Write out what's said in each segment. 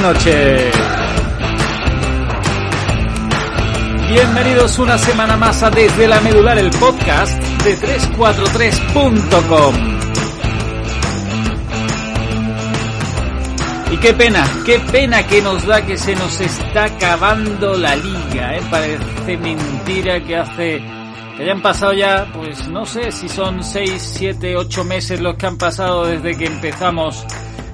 noches. Bienvenidos una semana más a Desde la Medular, el podcast de 343.com. Y qué pena, qué pena que nos da que se nos está acabando la liga, ¿eh? Parece mentira que hace, que hayan pasado ya, pues no sé si son 6, 7, 8 meses los que han pasado desde que empezamos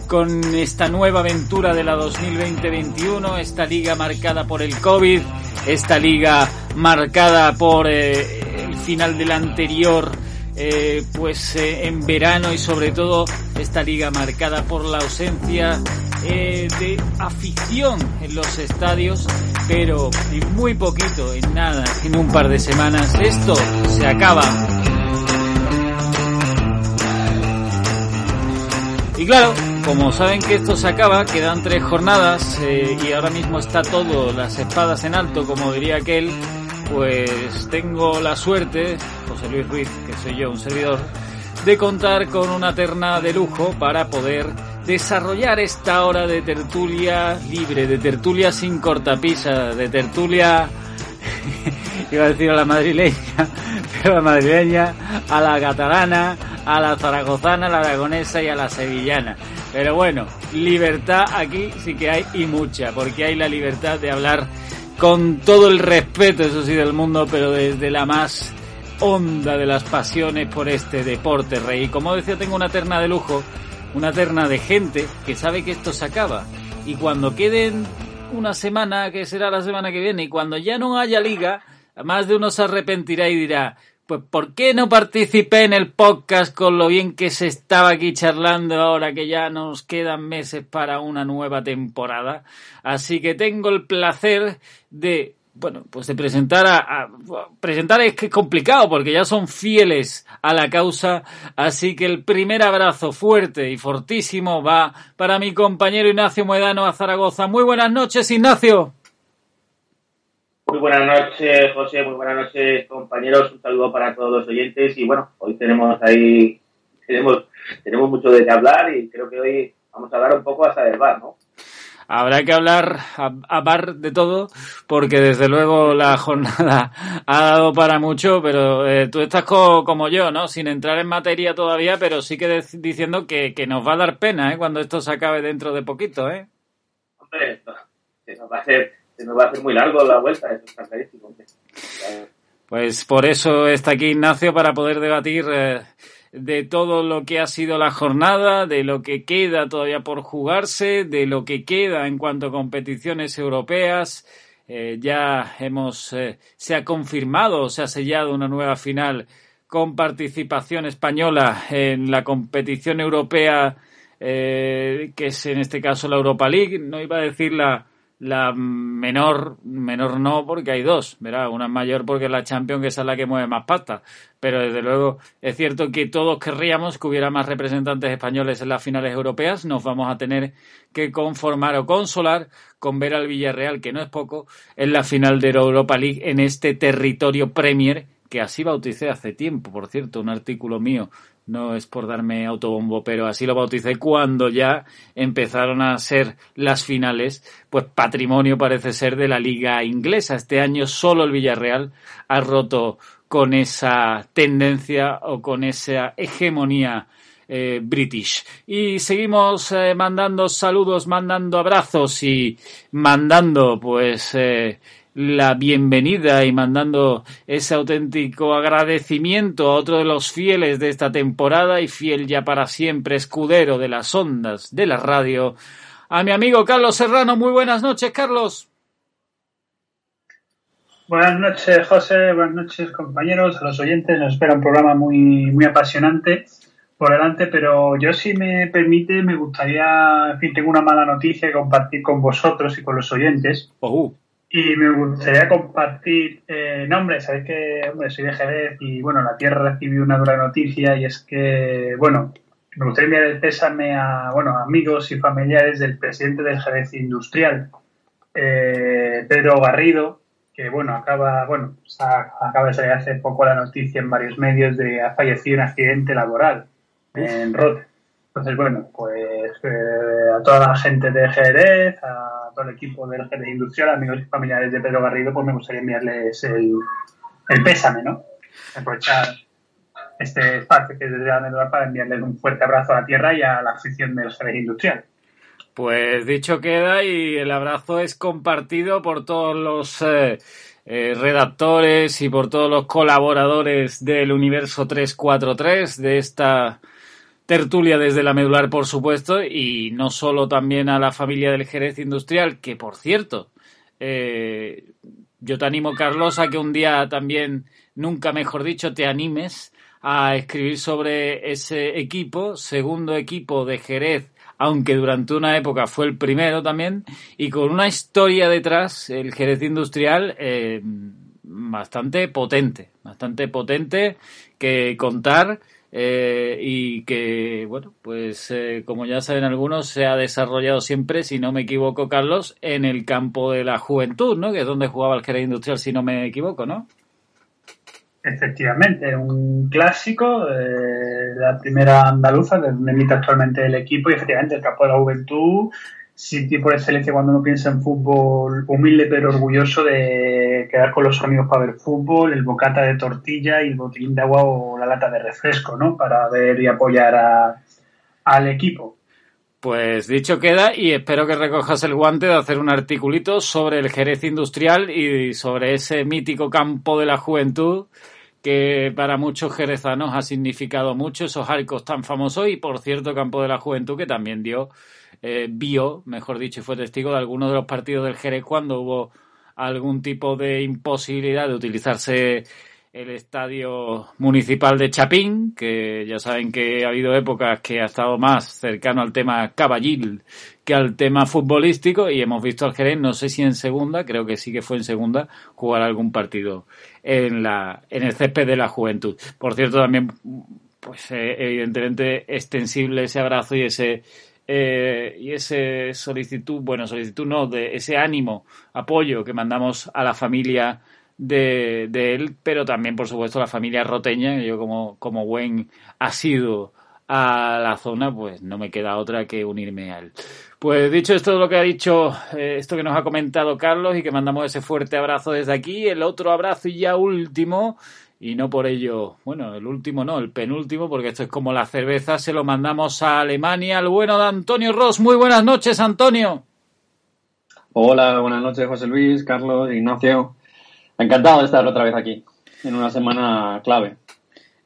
con esta nueva aventura de la 2020-21, esta liga marcada por el COVID, esta liga marcada por eh, el final del anterior, eh, pues eh, en verano y sobre todo esta liga marcada por la ausencia eh, de afición en los estadios, pero en muy poquito, en nada, en un par de semanas, esto se acaba. Y claro, como saben que esto se acaba, quedan tres jornadas eh, y ahora mismo está todo, las espadas en alto, como diría aquel, pues tengo la suerte, José Luis Ruiz, que soy yo, un servidor, de contar con una terna de lujo para poder desarrollar esta hora de tertulia libre, de tertulia sin cortapisa, de tertulia, iba a decir a la madrileña, pero a la madrileña, a la catalana, a la zaragozana, a la aragonesa y a la sevillana. Pero bueno, libertad aquí sí que hay y mucha, porque hay la libertad de hablar con todo el respeto, eso sí, del mundo, pero desde la más honda de las pasiones por este deporte, rey. Y como decía, tengo una terna de lujo, una terna de gente que sabe que esto se acaba. Y cuando queden una semana, que será la semana que viene, y cuando ya no haya liga, más de uno se arrepentirá y dirá, pues ¿por qué no participé en el podcast con lo bien que se estaba aquí charlando ahora que ya nos quedan meses para una nueva temporada? Así que tengo el placer de bueno, pues de presentar a, a, presentar es que es complicado porque ya son fieles a la causa, así que el primer abrazo fuerte y fortísimo va para mi compañero Ignacio Moedano a Zaragoza. Muy buenas noches, Ignacio. Muy buenas noches, José, muy buenas noches, compañeros. Un saludo para todos los oyentes y bueno, hoy tenemos ahí tenemos tenemos mucho de qué hablar y creo que hoy vamos a hablar un poco hasta del bar, ¿no? Habrá que hablar a, a, bar de todo, porque desde luego la jornada ha dado para mucho, pero eh, tú estás co como yo, ¿no? Sin entrar en materia todavía, pero sí que diciendo que, que, nos va a dar pena, ¿eh? Cuando esto se acabe dentro de poquito, ¿eh? Hombre, se nos va a hacer, se nos va a hacer muy largo la vuelta, eso está clarísimo. Pues por eso está aquí Ignacio para poder debatir eh, de todo lo que ha sido la jornada, de lo que queda todavía por jugarse, de lo que queda en cuanto a competiciones europeas. Eh, ya hemos, eh, se ha confirmado, se ha sellado una nueva final con participación española en la competición europea, que es en este caso la Europa League. No iba a decir la, la menor, menor no, porque hay dos, ¿verdad? Una es mayor porque es la Champions, que es la que mueve más pasta. Pero desde luego es cierto que todos querríamos que hubiera más representantes españoles en las finales europeas. Nos vamos a tener que conformar o consolar con ver al Villarreal, que no es poco, en la final de Europa League en este territorio Premier, que así bauticé hace tiempo, por cierto, un artículo mío no es por darme autobombo, pero así lo bauticé cuando ya empezaron a ser las finales, pues patrimonio parece ser de la liga inglesa. Este año solo el Villarreal ha roto con esa tendencia o con esa hegemonía eh, British. Y seguimos eh, mandando saludos, mandando abrazos y mandando pues eh, la bienvenida y mandando ese auténtico agradecimiento a otro de los fieles de esta temporada y fiel ya para siempre escudero de las ondas de la radio, a mi amigo Carlos Serrano. Muy buenas noches, Carlos. Buenas noches, José. Buenas noches, compañeros, a los oyentes. Nos espera un programa muy, muy apasionante por delante, pero yo, si me permite, me gustaría, en fin, tengo una mala noticia que compartir con vosotros y con los oyentes. Oh. Y me gustaría compartir, eh, no, hombre, sabéis que, hombre, soy de Jerez y, bueno, la Tierra recibió una dura noticia y es que, bueno, me gustaría enviar el pésame a, bueno, amigos y familiares del presidente del Jerez Industrial, eh, Pedro Garrido, que bueno, acaba, bueno, acaba de salir hace poco la noticia en varios medios de ha fallecido en accidente laboral en Rote. Entonces, bueno, pues eh, a toda la gente de Jerez, a todo el equipo del Jerez Industrial, amigos y familiares de Pedro Garrido, pues me gustaría enviarles el, el pésame, ¿no? Aprovechar este espacio que es desde la para enviarles un fuerte abrazo a la tierra y a la afición del Jerez Industrial. Pues dicho queda y el abrazo es compartido por todos los eh, eh, redactores y por todos los colaboradores del Universo 343 de esta tertulia desde la medular, por supuesto, y no solo también a la familia del Jerez Industrial, que por cierto, eh, yo te animo, Carlos, a que un día también, nunca mejor dicho, te animes a escribir sobre ese equipo, segundo equipo de Jerez aunque durante una época fue el primero también, y con una historia detrás, el Jerez Industrial, eh, bastante potente, bastante potente que contar. Eh, y que, bueno, pues eh, como ya saben algunos, se ha desarrollado siempre, si no me equivoco, Carlos, en el campo de la juventud, ¿no? Que es donde jugaba el Jerez Industrial, si no me equivoco, ¿no? Efectivamente, un clásico de la primera andaluza, de donde emite actualmente el equipo, y efectivamente el campo de la juventud, sitio por excelencia cuando uno piensa en fútbol, humilde pero orgulloso de quedar con los amigos para ver fútbol, el bocata de tortilla y el botellín de agua o la lata de refresco, ¿no? Para ver y apoyar a, al equipo. Pues dicho queda y espero que recojas el guante de hacer un articulito sobre el Jerez Industrial y sobre ese mítico campo de la juventud que para muchos jerezanos ha significado mucho esos arcos tan famosos y por cierto campo de la juventud que también dio eh, vio mejor dicho y fue testigo de algunos de los partidos del Jerez cuando hubo algún tipo de imposibilidad de utilizarse el estadio municipal de Chapín, que ya saben que ha habido épocas que ha estado más cercano al tema caballil que al tema futbolístico y hemos visto al Jerez, no sé si en segunda, creo que sí que fue en segunda, jugar algún partido en la en el césped de la juventud. Por cierto, también pues eh, evidentemente extensible ese abrazo y ese eh, y ese solicitud, bueno, solicitud no, de ese ánimo, apoyo que mandamos a la familia de, de él, pero también, por supuesto, la familia roteña, yo como, como buen asiduo a la zona, pues no me queda otra que unirme a él. Pues dicho esto, lo que ha dicho, eh, esto que nos ha comentado Carlos y que mandamos ese fuerte abrazo desde aquí, el otro abrazo y ya último, y no por ello, bueno, el último no, el penúltimo, porque esto es como la cerveza, se lo mandamos a Alemania, al bueno de Antonio Ross. Muy buenas noches, Antonio. Hola, buenas noches, José Luis, Carlos, Ignacio. Encantado de estar otra vez aquí, en una semana clave.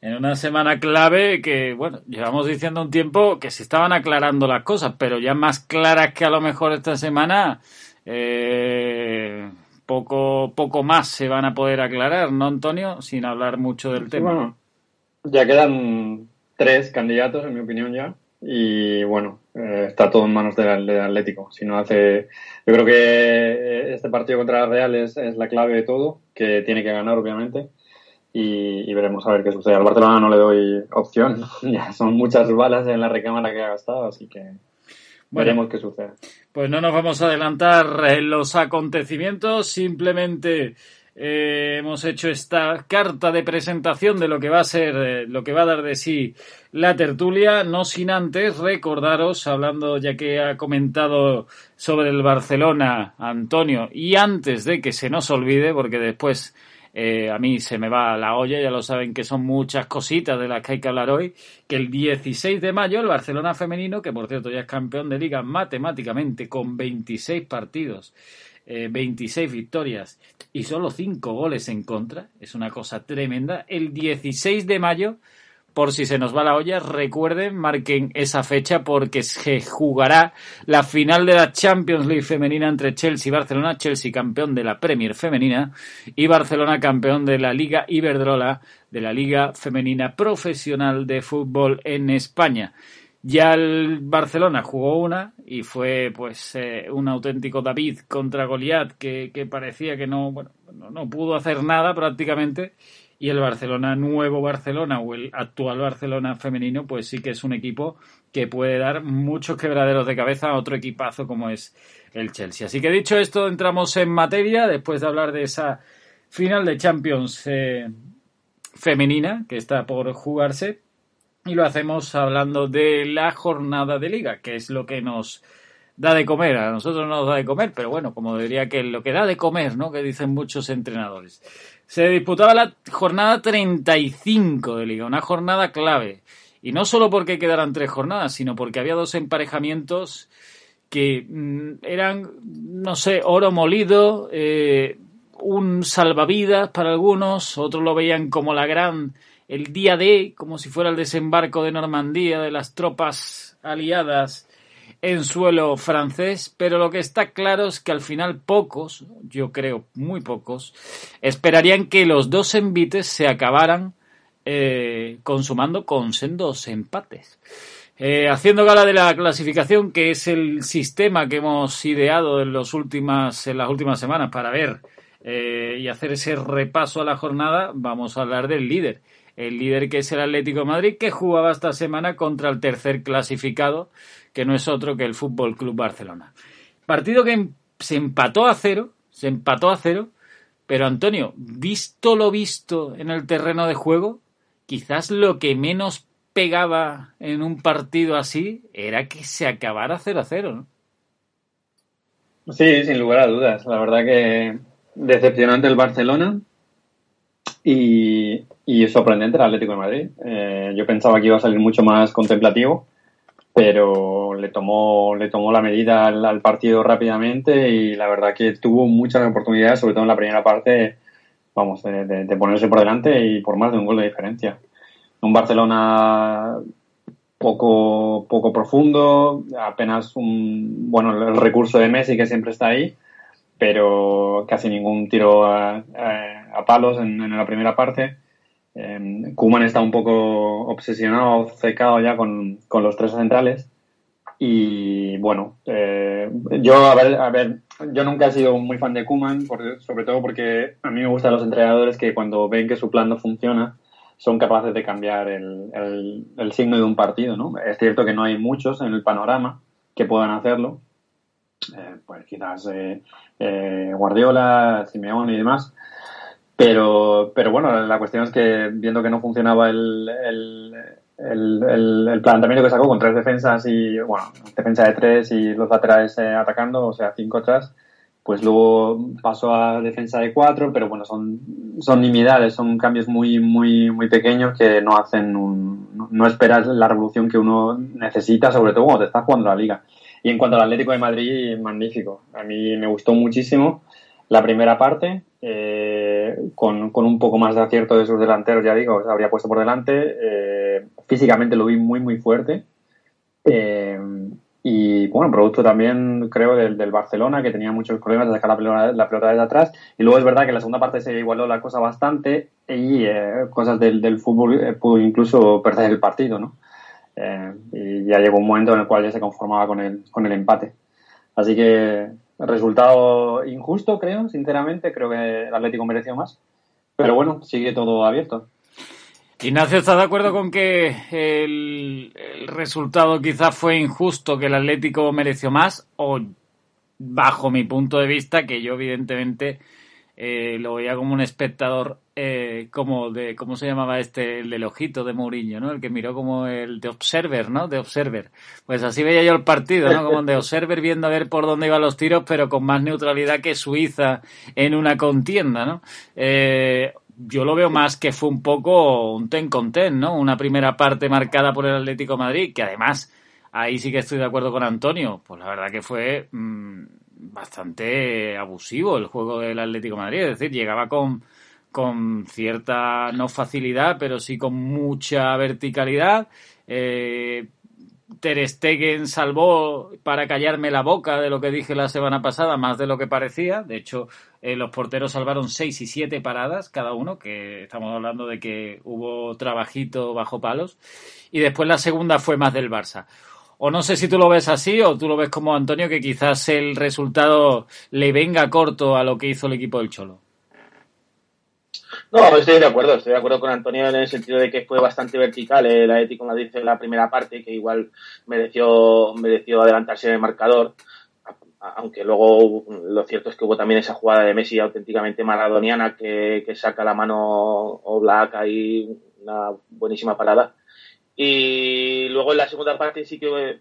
En una semana clave que, bueno, llevamos diciendo un tiempo que se estaban aclarando las cosas, pero ya más claras que a lo mejor esta semana, eh, poco, poco más se van a poder aclarar, ¿no, Antonio? Sin hablar mucho del tema. Bueno, ya quedan tres candidatos, en mi opinión, ya. Y bueno, eh, está todo en manos del, Atlético. Si no hace. Yo creo que eh, este partido contra la Real es, la clave de todo, que tiene que ganar, obviamente. Y, veremos a ver qué sucede. Al Barcelona no le doy opción. ya son muchas balas en la recámara que ha gastado, así que veremos qué sucede. Pues no nos vamos a adelantar en los acontecimientos, simplemente eh, hemos hecho esta carta de presentación de lo que va a ser, eh, lo que va a dar de sí la tertulia, no sin antes recordaros, hablando ya que ha comentado sobre el Barcelona Antonio, y antes de que se nos olvide, porque después eh, a mí se me va la olla, ya lo saben que son muchas cositas de las que hay que hablar hoy, que el 16 de mayo el Barcelona femenino, que por cierto ya es campeón de liga matemáticamente con 26 partidos, 26 victorias y solo 5 goles en contra, es una cosa tremenda, el 16 de mayo por si se nos va la olla, recuerden, marquen esa fecha porque se jugará la final de la Champions League femenina entre Chelsea y Barcelona, Chelsea campeón de la Premier femenina y Barcelona campeón de la Liga Iberdrola, de la Liga Femenina Profesional de Fútbol en España. Ya el Barcelona jugó una y fue pues eh, un auténtico David contra Goliat que, parecía que no, bueno, no pudo hacer nada prácticamente y el Barcelona, nuevo Barcelona o el actual Barcelona femenino, pues sí que es un equipo que puede dar muchos quebraderos de cabeza a otro equipazo como es el Chelsea. Así que dicho esto, entramos en materia después de hablar de esa final de Champions eh, femenina que está por jugarse y lo hacemos hablando de la jornada de liga, que es lo que nos da de comer, a nosotros no nos da de comer, pero bueno, como diría que lo que da de comer, ¿no? Que dicen muchos entrenadores. Se disputaba la jornada 35 de liga, una jornada clave. Y no solo porque quedaran tres jornadas, sino porque había dos emparejamientos que mm, eran, no sé, oro molido, eh, un salvavidas para algunos, otros lo veían como la gran, el día de, como si fuera el desembarco de Normandía de las tropas aliadas en suelo francés, pero lo que está claro es que al final pocos, yo creo muy pocos, esperarían que los dos envites se acabaran eh, consumando con sendos empates. Eh, haciendo gala de la clasificación, que es el sistema que hemos ideado en, los últimas, en las últimas semanas para ver eh, y hacer ese repaso a la jornada, vamos a hablar del líder. El líder que es el Atlético Madrid, que jugaba esta semana contra el tercer clasificado, que no es otro que el Fútbol Club Barcelona. Partido que em, se empató a cero, se empató a cero, pero Antonio, visto lo visto en el terreno de juego, quizás lo que menos pegaba en un partido así era que se acabara 0 a 0, ¿no? Sí, sin lugar a dudas. La verdad que decepcionante el Barcelona y, sorprendente el Atlético de Madrid. Eh, yo pensaba que iba a salir mucho más contemplativo pero le tomó, le tomó la medida al, partido rápidamente y la verdad que tuvo muchas oportunidades, sobre todo en la primera parte, vamos, de, ponerse por delante y por más de un gol de diferencia. Un Barcelona poco, poco profundo, apenas un, bueno, el recurso de Messi que siempre está ahí, pero casi ningún tiro a, palos en la primera parte eh, Kuman está un poco obsesionado, secado ya con, los tres centrales. Y bueno, eh, yo, a ver, a ver, yo nunca he sido muy fan de Kuman, sobre todo porque a mí me gustan los entrenadores que cuando ven que su plan no funciona, son capaces de cambiar el, el, signo de un partido, ¿no? Es cierto que no hay muchos en el panorama que puedan hacerlo, eh, pues quizás eh, Guardiola, Simeone y demás, pero, pero bueno, la cuestión es que viendo que no funcionaba el, el, el, planteamiento que sacó con tres defensas y, bueno, defensa de tres y los laterales eh, atacando, o sea, cinco atrás, pues luego pasó a defensa de cuatro, pero bueno, son, son nimiedades, son cambios muy, muy, muy pequeños que no hacen un, no esperas la revolución que uno necesita, sobre todo cuando te estás jugando la liga. Y en cuanto al Atlético de Madrid, magnífico. A mí me gustó muchísimo la primera parte, eh, con, con, un poco más de acierto de sus delanteros, ya digo, se habría puesto por delante. Eh, físicamente lo vi muy, muy fuerte. Eh, y bueno, producto también, creo, del, del, Barcelona, que tenía muchos problemas de sacar la pelota, la pelota desde atrás. Y luego es verdad que en la segunda parte se igualó la cosa bastante y cosas del, del fútbol pudo incluso perder el partido, ¿no? y ya llegó un momento en el cual ya se conformaba con el, con el empate. Así que Resultado injusto, creo, sinceramente. Creo que el Atlético mereció más. Pero bueno, sigue todo abierto. Ignacio, ¿estás de acuerdo con que el, resultado quizás fue injusto, que el Atlético mereció más? O bajo mi punto de vista, que yo evidentemente eh, lo veía como un espectador eh, como de, ¿cómo se llamaba este? El del ojito de Mourinho, ¿no? El que miró como el de Observer, ¿no? De Observer. Pues así veía yo el partido, ¿no? Como de Observer viendo a ver por dónde iban los tiros, pero con más neutralidad que Suiza en una contienda, ¿no? Eh, yo lo veo más que fue un poco un ten con ten, ¿no? Una primera parte marcada por el Atlético Madrid, que además, ahí sí que estoy de acuerdo con Antonio, pues la verdad que fue mm, bastante abusivo el juego del Atlético Madrid, es decir, llegaba con con cierta, no facilidad, pero sí con mucha verticalidad. Eh, Ter Stegen salvó para callarme la boca de lo que dije la semana pasada, más de lo que parecía. De hecho, eh, los porteros salvaron seis y siete paradas cada uno, que estamos hablando de que hubo trabajito bajo palos. Y después la segunda fue más del Barça. O no sé si tú lo ves así o tú lo ves como Antonio, que quizás el resultado le venga corto a lo que hizo el equipo del Cholo. No, estoy de acuerdo, estoy de acuerdo con Antonio en el sentido de que fue bastante vertical el Atlético Madrid en la primera parte, que igual mereció, mereció adelantarse en el marcador, aunque luego lo cierto es que hubo también esa jugada de Messi auténticamente maradoniana que, saca la mano Oblak ahí, una buenísima parada. Y luego en la segunda parte sí que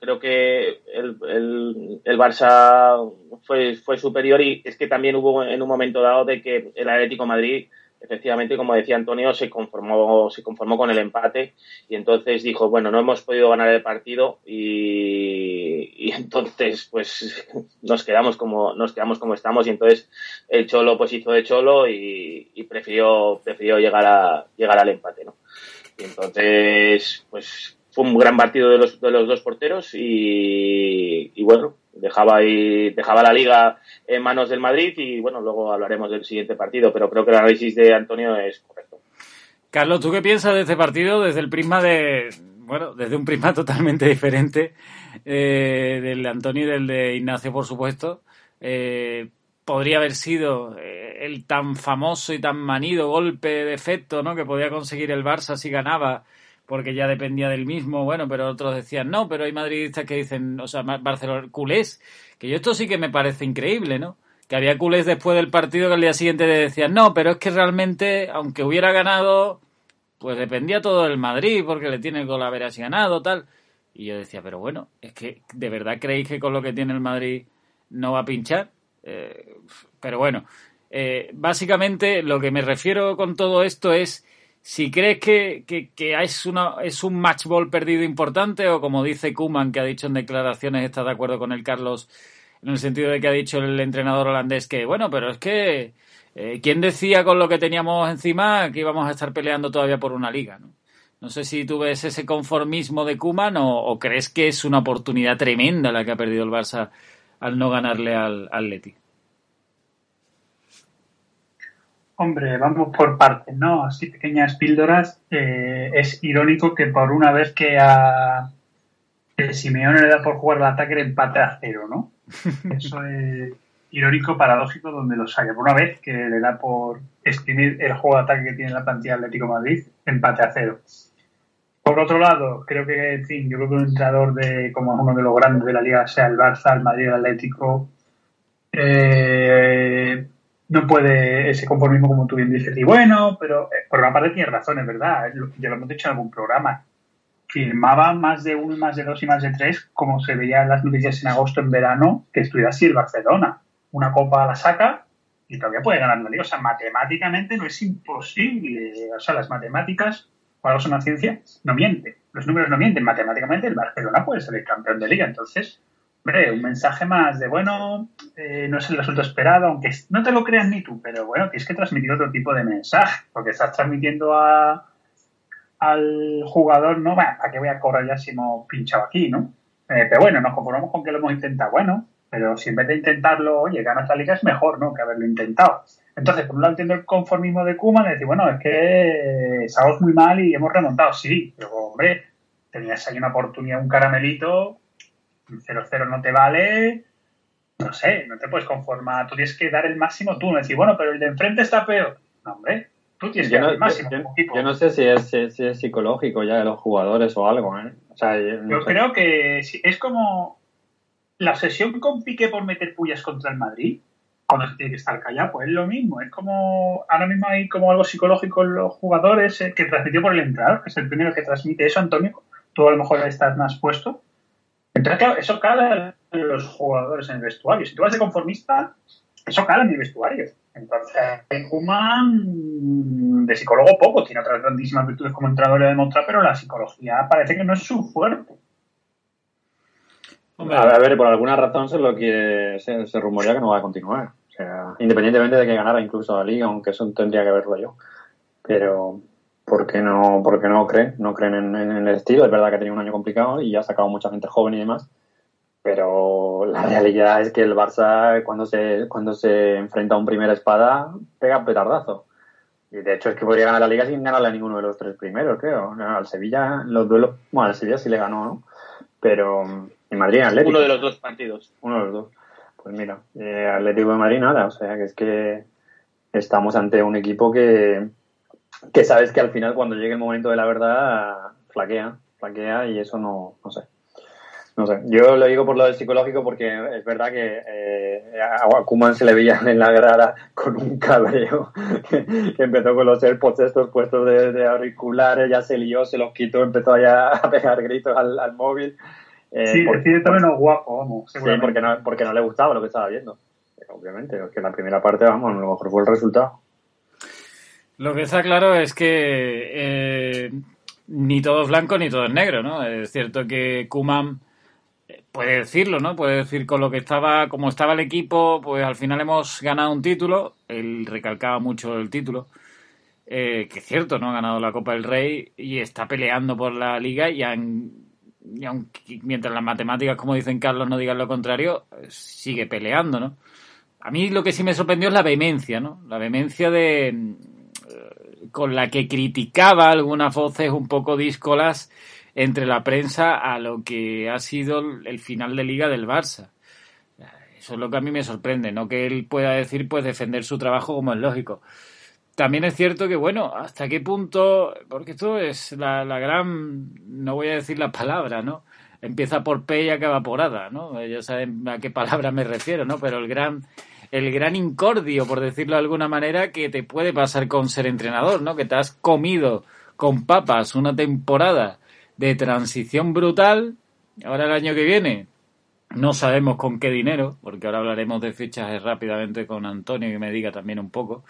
creo que el, el, el, Barça fue, fue superior y es que también hubo en un momento dado de que el Atlético Madrid efectivamente, como decía Antonio, se conformó, se conformó con el empate y entonces dijo, bueno, no hemos podido ganar el partido y, entonces pues nos quedamos como nos quedamos como estamos y entonces el Cholo pues hizo de Cholo y, prefirió prefirió llegar a llegar al empate, ¿no? Y entonces pues fue un gran partido de los, de los dos porteros y, y bueno, dejaba ahí, dejaba la liga en manos del Madrid y bueno, luego hablaremos del siguiente partido, pero creo que el análisis de Antonio es correcto. Carlos, ¿tú qué piensas de este partido desde el prisma de, bueno, desde un prisma totalmente diferente eh, del de Antonio y del de Ignacio, por supuesto? Eh, podría haber sido eh, el tan famoso y tan manido golpe de efecto ¿no? que podía conseguir el Barça si ganaba porque ya dependía del mismo, bueno, pero otros decían no, pero hay madridistas que dicen, o sea, Barcelona, culés, que yo esto sí que me parece increíble, ¿no? Que había culés después del partido que al día siguiente decían, no, pero es que realmente, aunque hubiera ganado, pues dependía todo del Madrid, porque le tiene el haber así ganado, tal. Y yo decía, pero bueno, es que ¿de verdad creéis que con lo que tiene el Madrid no va a pinchar? Eh, pero bueno, eh, básicamente lo que me refiero con todo esto es si crees que, es, un match ball perdido importante o como dice Kuman, que ha dicho en declaraciones, está de acuerdo con el Carlos, en el sentido de que ha dicho el entrenador holandés que, bueno, pero es que, eh, ¿quién decía con lo que teníamos encima que íbamos a estar peleando todavía por una liga? No, no sé si tú ves ese conformismo de Kuman o, crees que es una oportunidad tremenda la que ha perdido el Barça al no ganarle al Atleti. Hombre, vamos por partes, ¿no? Así pequeñas píldoras. Eh, es irónico que por una vez que a Simeone le da por jugar el ataque el empate a cero, ¿no? Eso es irónico, paradójico, donde lo haya. Por una vez que le da por exprimir el juego de ataque que tiene la plantilla Atlético Madrid, empate a cero. Por otro lado, creo que, en fin, yo creo que un entrenador de, como uno de los grandes de la liga, sea el Barça, el Madrid, el Atlético, eh, no puede ese conformismo como tú bien dices. Y bueno, pero eh, por una parte tiene razón, es verdad. Ya lo hemos dicho en algún programa. Firmaba más de uno, más de dos y más de tres, como se veía en las noticias en agosto, en verano, que estuviera así el Barcelona. Una copa la saca y todavía puede ganar la liga. O sea, matemáticamente no es imposible. O sea, las matemáticas, cuando son una ciencia, no mienten. Los números no mienten. Matemáticamente el Barcelona puede ser el campeón de liga. Entonces, Hombre, un mensaje más de, bueno, eh, no es el resultado esperado, aunque no te lo creas ni tú, pero bueno, tienes que transmitir otro tipo de mensaje, porque estás transmitiendo a, al jugador, no, bueno, ¿para qué voy a cobrar ya si hemos pinchado aquí, no? Eh, pero bueno, nos conformamos con que lo hemos intentado, bueno, pero si en vez de intentarlo, oye, ganas la liga es mejor, ¿no? Que haberlo intentado. Entonces, por un lado entiendo el conformismo de Kuma, de decir, bueno, es que estamos muy mal y hemos remontado, sí, pero hombre, tenías ahí una oportunidad, un caramelito, 0-0 no te vale, no sé, no te puedes conformar. Tú tienes que dar el máximo tú, no decir, bueno, pero el de enfrente está peor. No, hombre, tú tienes que dar el máximo. Yo, no sé si es, si es, psicológico ya de los jugadores o algo, ¿eh? O sea, yo, creo que es como la obsesión con Piqué por meter pullas contra el Madrid. cuando se tiene que estar callado, pues es lo mismo. Es como, ahora mismo hay como algo psicológico en los jugadores eh, que transmitió por el entrenador, que es el primero que transmite eso, Antonio. Tú a lo mejor estás más puesto. Entonces, claro, eso cala en los jugadores en el vestuario. Si tú vas de conformista, eso cala en el vestuario. Entonces, Kuman de psicólogo poco, tiene otras grandísimas virtudes como entrenador de demostrar, pero la psicología parece que no es su fuerte. A ver, por alguna razón se lo quiere, se, se, rumorea que no va a continuar. O sea, independientemente de que ganara incluso la liga, aunque eso tendría que verlo yo. Pero, ¿por qué no, porque no creen? No creen en, en, el estilo. Es verdad que ha tenido un año complicado y ha sacado mucha gente joven y demás. Pero la realidad es que el Barça, cuando se, cuando se enfrenta a un primera espada, pega petardazo. Y de hecho es que podría ganar la liga sin ganarle a ninguno de los tres primeros, creo. Al Sevilla, los duelos, bueno, al Sevilla sí le ganó, ¿no? Pero en Madrid, Atlético. Uno de los dos partidos. Uno de los dos. Pues mira, eh, Atlético de Madrid nada, o sea que es que estamos ante un equipo que, que sabes que al final cuando llegue el momento de la verdad flaquea, flaquea y eso no, no sé. No sé, yo lo digo por lo del psicológico porque es verdad que eh, a Kuman se le veía en la grada con un cabreo que, empezó con los AirPods estos puestos de, de, auriculares, ya se lió, se los quitó, empezó ya a pegar gritos al, al móvil. Eh, sí, porque, decide menos guapo, vamos. Sí, porque no, porque no le gustaba lo que estaba viendo. Obviamente, que la primera parte, vamos, a lo mejor fue el resultado. Lo que está claro es que eh, ni todo es blanco ni todo es negro, ¿no? Es cierto que Kuman puede decirlo, ¿no? Puede decir con lo que estaba, como estaba el equipo, pues al final hemos ganado un título. Él recalcaba mucho el título. Eh, que es cierto, ¿no? Ha ganado la Copa del Rey y está peleando por la liga y, han, y aunque, mientras las matemáticas, como dicen Carlos, no digan lo contrario, sigue peleando, ¿no? A mí lo que sí me sorprendió es la vehemencia, ¿no? La vehemencia de con la que criticaba algunas voces un poco díscolas entre la prensa a lo que ha sido el final de liga del Barça. Eso es lo que a mí me sorprende, no que él pueda decir, pues defender su trabajo como es lógico. También es cierto que, bueno, hasta qué punto, porque esto es la, la gran, no voy a decir la palabra, ¿no? Empieza por P y acaba por Ada, ¿no? Ya saben a qué palabra me refiero, ¿no? Pero el gran, el gran incordio, por decirlo de alguna manera, que te puede pasar con ser entrenador, ¿no? Que te has comido con papas una temporada de transición brutal. Ahora el año que viene no sabemos con qué dinero, porque ahora hablaremos de fichajes rápidamente con Antonio que me diga también un poco.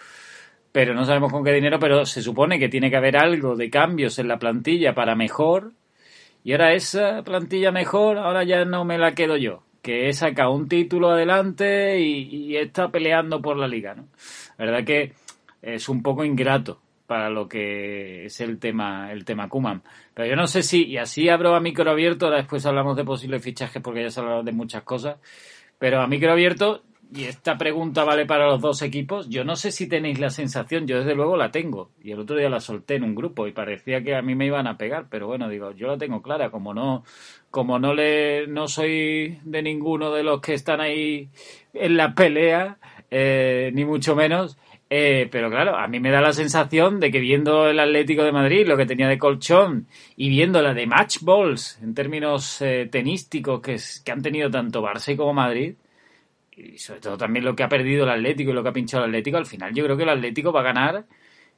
Pero no sabemos con qué dinero, pero se supone que tiene que haber algo de cambios en la plantilla para mejor. Y ahora esa plantilla mejor, ahora ya no me la quedo yo. Que he sacado un título adelante y, está peleando por la liga, ¿no? La verdad que es un poco ingrato para lo que es el tema el tema Kuman. Pero yo no sé si, y así abro a micro abierto, después hablamos de posibles fichajes porque ya se ha hablado de muchas cosas, pero a micro abierto, y esta pregunta vale para los dos equipos, yo no sé si tenéis la sensación, yo desde luego la tengo, y el otro día la solté en un grupo y parecía que a mí me iban a pegar, pero bueno, digo, yo la tengo clara, como no, como no le, no soy de ninguno de los que están ahí en la pelea, eh, ni mucho menos, eh, pero claro, a mí me da la sensación de que viendo el Atlético de Madrid, lo que tenía de colchón, y viendo la de match balls en términos eh, tenísticos que, que, han tenido tanto Barça como Madrid, y sobre todo también lo que ha perdido el Atlético y lo que ha pinchado el Atlético, al final yo creo que el Atlético va a ganar,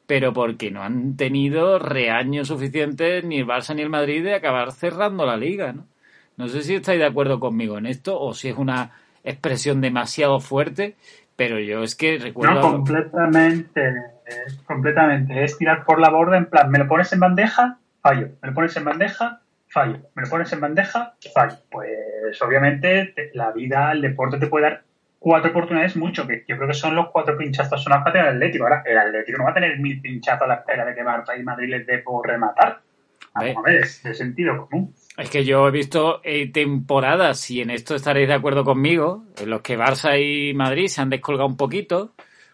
pero porque no han tenido reaños suficientes ni el Barça ni el Madrid de acabar cerrando la liga, ¿no? No sé si estáis de acuerdo conmigo en esto o si es una expresión demasiado fuerte, pero yo es que recuerdo. No, completamente. Completamente. Es tirar por la borda en plan, me lo pones en bandeja, fallo. Me lo pones en bandeja, fallo. Me lo pones en bandeja, fallo. Pues obviamente la vida, el deporte te puede dar cuatro oportunidades mucho, que yo creo que son los cuatro pinchazos son para el Atlético. Ahora, el Atlético no va a tener mil pinchazos a la espera de que Barça y Madrid les dé por rematar. Vamos a ver, es de sentido común. Es que yo he visto eh, temporadas, y en esto estaréis de acuerdo conmigo, en los que Barça y Madrid se han descolgado un poquito.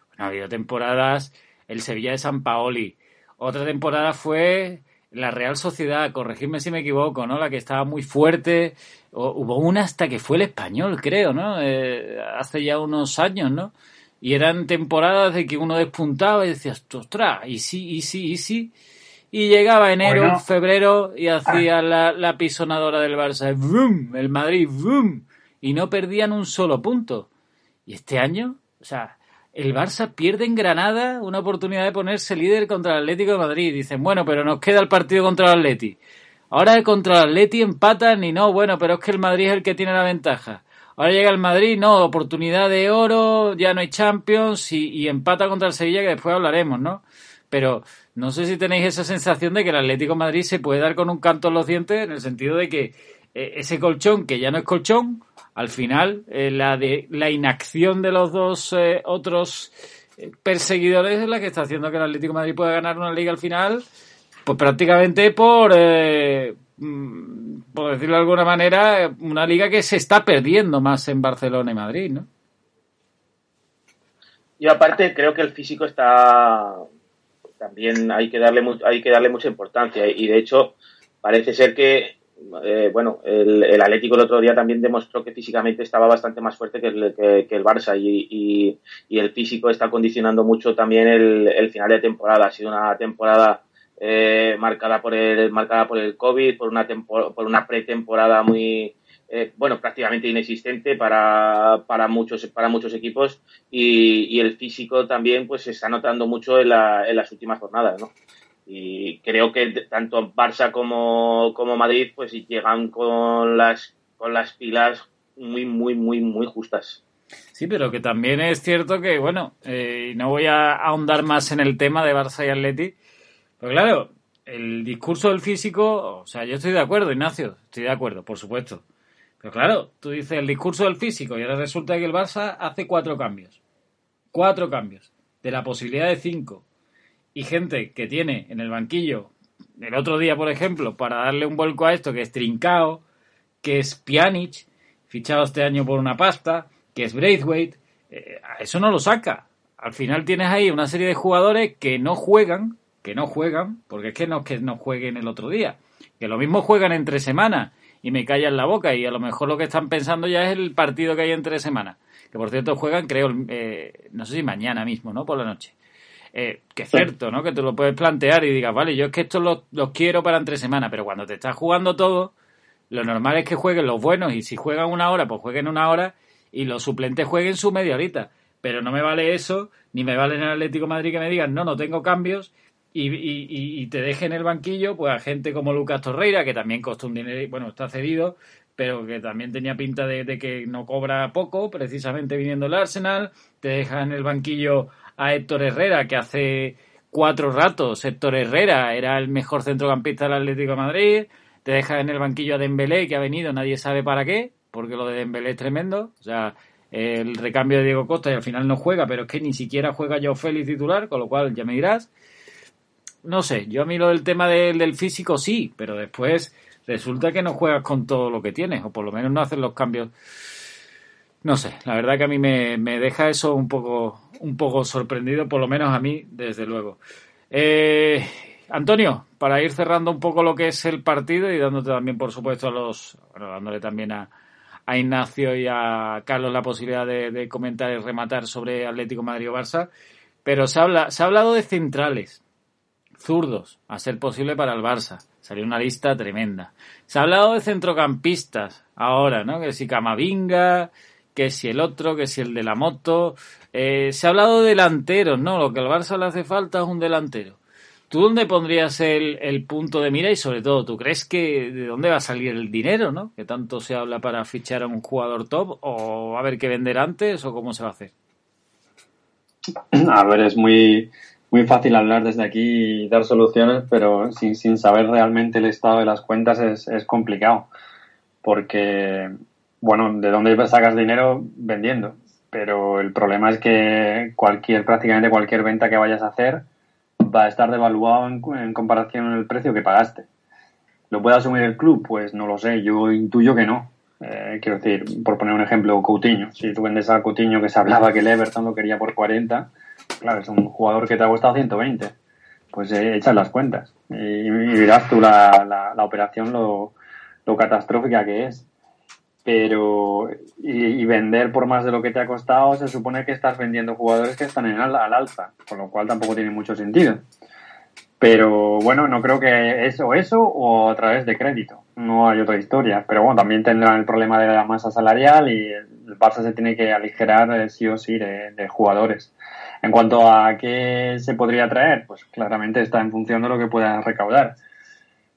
Bueno, ha habido temporadas el Sevilla de San Paoli. Otra temporada fue la Real Sociedad, corregidme si me equivoco, ¿no? La que estaba muy fuerte. O, hubo una hasta que fue el español, creo, ¿no? Eh, hace ya unos años, ¿no? Y eran temporadas de que uno despuntaba y decías, ostras, y sí, y sí, y sí. Y llegaba enero, bueno, febrero y hacía ah. la, la, pisonadora del Barça. ¡Bum! El Madrid, ¡bum! Y no perdían un solo punto. Y este año, O sea, el Barça pierde en Granada una oportunidad de ponerse líder contra el Atlético de Madrid. Dicen, bueno, pero nos queda el partido contra el Atleti. Ahora contra el Atleti empatan y no, bueno, pero es que el Madrid es el que tiene la ventaja. Ahora llega el Madrid, no, oportunidad de oro, ya no hay Champions y, y empata contra el Sevilla que después hablaremos, ¿no? Pero no sé si tenéis esa sensación de que el Atlético de Madrid se puede dar con un canto en los dientes en el sentido de que eh, ese colchón, que ya no es colchón, al final eh, la, de, la inacción de los dos eh, otros perseguidores es la que está haciendo que el Atlético Madrid pueda ganar una liga al final, pues prácticamente por, mm, por decirlo de alguna manera, una liga que se está perdiendo más en Barcelona y Madrid, ¿no? Y aparte creo que el físico está también hay que darle hay que darle mucha importancia y de hecho parece ser que eh, bueno el, el, Atlético el otro día también demostró que físicamente estaba bastante más fuerte que el, que, el Barça y, el físico está condicionando mucho también el, el final de temporada ha sido una temporada eh, marcada por el marcada por el covid por una por una pretemporada muy eh, bueno, prácticamente inexistente para, para, muchos, para muchos equipos y, y, el físico también pues se está notando mucho en, la, en las últimas jornadas, ¿no? Y creo que tanto Barça como, como Madrid pues llegan con las, con las pilas muy, muy, muy, muy justas. Sí, pero que también es cierto que, bueno, eh, no voy a ahondar más en el tema de Barça y Atleti, pero claro, el discurso del físico, o sea, yo estoy de acuerdo, Ignacio, estoy de acuerdo, por supuesto. Pero claro, tú dices el discurso del físico y ahora resulta que el Barça hace cuatro cambios. Cuatro cambios. De la posibilidad de cinco. Y gente que tiene en el banquillo, el otro día, por ejemplo, para darle un vuelco a esto, que es Trincao, que es Pjanic, fichado este año por una pasta, que es Braithwaite, eh, eso no lo saca. Al final tienes ahí una serie de jugadores que no juegan, que no juegan, porque es que no es que no jueguen el otro día, que lo mismo juegan entre semanas y me callan la boca y a lo mejor lo que están pensando ya es el partido que hay entre semanas. Que por cierto juegan, creo, eh, no sé si mañana mismo, ¿no? Por la noche. Eh, que es cierto, ¿no? Que tú lo puedes plantear y digas, vale, yo es que estos los, los quiero para entre semanas, pero cuando te estás jugando todo, lo normal es que jueguen los buenos y si juegan una hora, pues jueguen una hora y los suplentes jueguen su media horita. Pero no me vale eso, ni me vale en el Atlético de Madrid que me digan, no, no tengo cambios y, y, y, te deje en el banquillo pues a gente como Lucas Torreira, que también costó un dinero, bueno, está cedido, pero que también tenía pinta de, de, que no cobra poco, precisamente viniendo el Arsenal, te deja en el banquillo a Héctor Herrera, que hace cuatro ratos Héctor Herrera era el mejor centrocampista del Atlético de Madrid, te deja en el banquillo a Dembélé, que ha venido, nadie sabe para qué, porque lo de Dembélé es tremendo, o sea, el recambio de Diego Costa y al final no juega, pero es que ni siquiera juega Joe Félix titular, con lo cual ya me dirás no sé, yo a mí lo del tema de, del físico sí, pero después resulta que no juegas con todo lo que tienes, o por lo menos no haces los cambios. No sé, la verdad que a mí me, me deja eso un poco, un poco sorprendido, por lo menos a mí, desde luego. Eh, Antonio, para ir cerrando un poco lo que es el partido y dándote también, por supuesto, a los, bueno, dándole también a, a Ignacio y a Carlos la posibilidad de, de comentar y rematar sobre Atlético Madrid o Barça, pero se, habla, se ha hablado de centrales zurdos, a ser posible para el Barça. Salió una lista tremenda. Se ha hablado de centrocampistas ahora, ¿no? Que si Camavinga, que si el otro, que si el de la moto. Eh, se ha hablado de delanteros, ¿no? Lo que al Barça le hace falta es un delantero. ¿Tú dónde pondrías el, punto de mira y sobre todo, ¿tú crees que de dónde va a salir el dinero, ¿no? Que tanto se habla para fichar a un jugador top o a haber que vender antes o cómo se va a hacer? A ver, es muy, muy fácil hablar desde aquí y dar soluciones, pero sin, sin saber realmente el estado de las cuentas es, es complicado. Porque, bueno, ¿de dónde sacas dinero? Vendiendo. Pero el problema es que cualquier, prácticamente cualquier venta que vayas a hacer va a estar devaluado en, en comparación con el precio que pagaste. ¿Lo puede asumir el club? Pues no lo sé, yo intuyo que no. Eh, quiero decir, por poner un ejemplo, Coutinho. Si tú vendes a Coutinho que se hablaba que el Everton lo quería por 40, claro, es un jugador que te ha costado 120. Pues eh, echas las cuentas y, y verás tú la, la, la operación lo, lo, catastrófica que es. Pero, y, y, vender por más de lo que te ha costado, se supone que estás vendiendo jugadores que están en al, al alza, con lo cual tampoco tiene mucho sentido. Pero bueno, no creo que eso eso o a través de crédito. No hay otra historia. Pero bueno, también tendrán el problema de la masa salarial y el Barça se tiene que aligerar eh, sí o sí de, jugadores. En cuanto a qué se podría traer, pues claramente está en función de lo que pueda recaudar.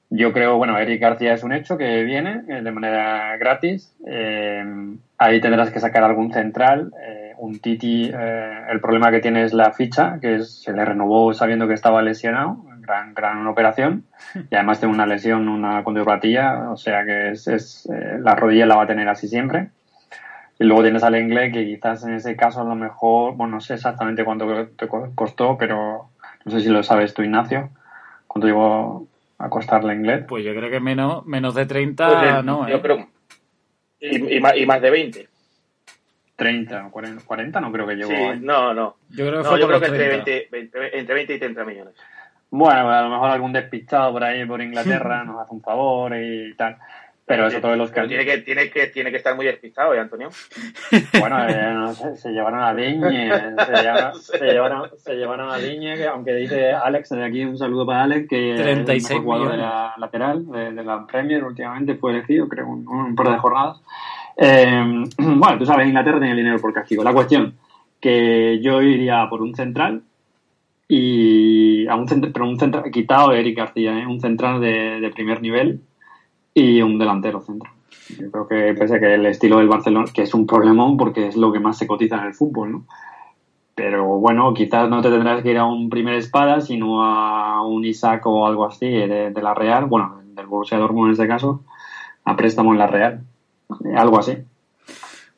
Yo creo, bueno, Eric García es un hecho que viene eh, de manera gratis. Eh, ahí tendrás que sacar algún central. un Titi, el problema que tiene es la ficha, que se le renovó sabiendo que estaba lesionado gran, gran operación y además tiene una lesión, una contrapatía, o sea que es, es eh, la rodilla la va a tener así siempre. Y luego tienes al inglés que quizás en ese caso a lo mejor, bueno, no sé exactamente cuánto te costó, pero no sé si lo sabes tú, Ignacio, cuánto llegó a costar la inglés. Pues yo creo que menos, menos de 30, pues, no, Yo ¿eh? creo, y, más, y más de 20. 30 40, 40 no creo que llegó. Sí, no, no. Yo creo que, fue yo creo que entre 20, entre 20 y 30 millones. Bueno, a lo mejor algún despistado por ahí por Inglaterra nos hace un favor y tal. Pero eso todos los que... Tiene que, tiene, que, tiene que estar muy despistado, ¿eh, Antonio? Bueno, eh, no sé, se llevaron a Diñe, se llevaron, se llevaron, se llevaron a Diñe, que aunque dice Alex, de aquí un saludo para Alex, que 36 es el jugador de la lateral, de, la Premier, últimamente fue elegido, creo, un, un par de jornadas. Eh, bueno, tú sabes, Inglaterra tiene el dinero por castigo. La cuestión, que yo iría por un central, y a un centro, pero un centro quitado Eric García, ¿eh? un central de, primer nivel y un delantero centro. Yo creo que pese a que el estilo del Barcelona, que es un problemón porque es lo que más se cotiza en el fútbol, ¿no? Pero bueno, quizás no te tendrás que ir a un primer espada, sino a un Isaac o algo así de, de la Real, bueno, del Borussia Dortmund en este caso, a préstamo en la Real, algo así.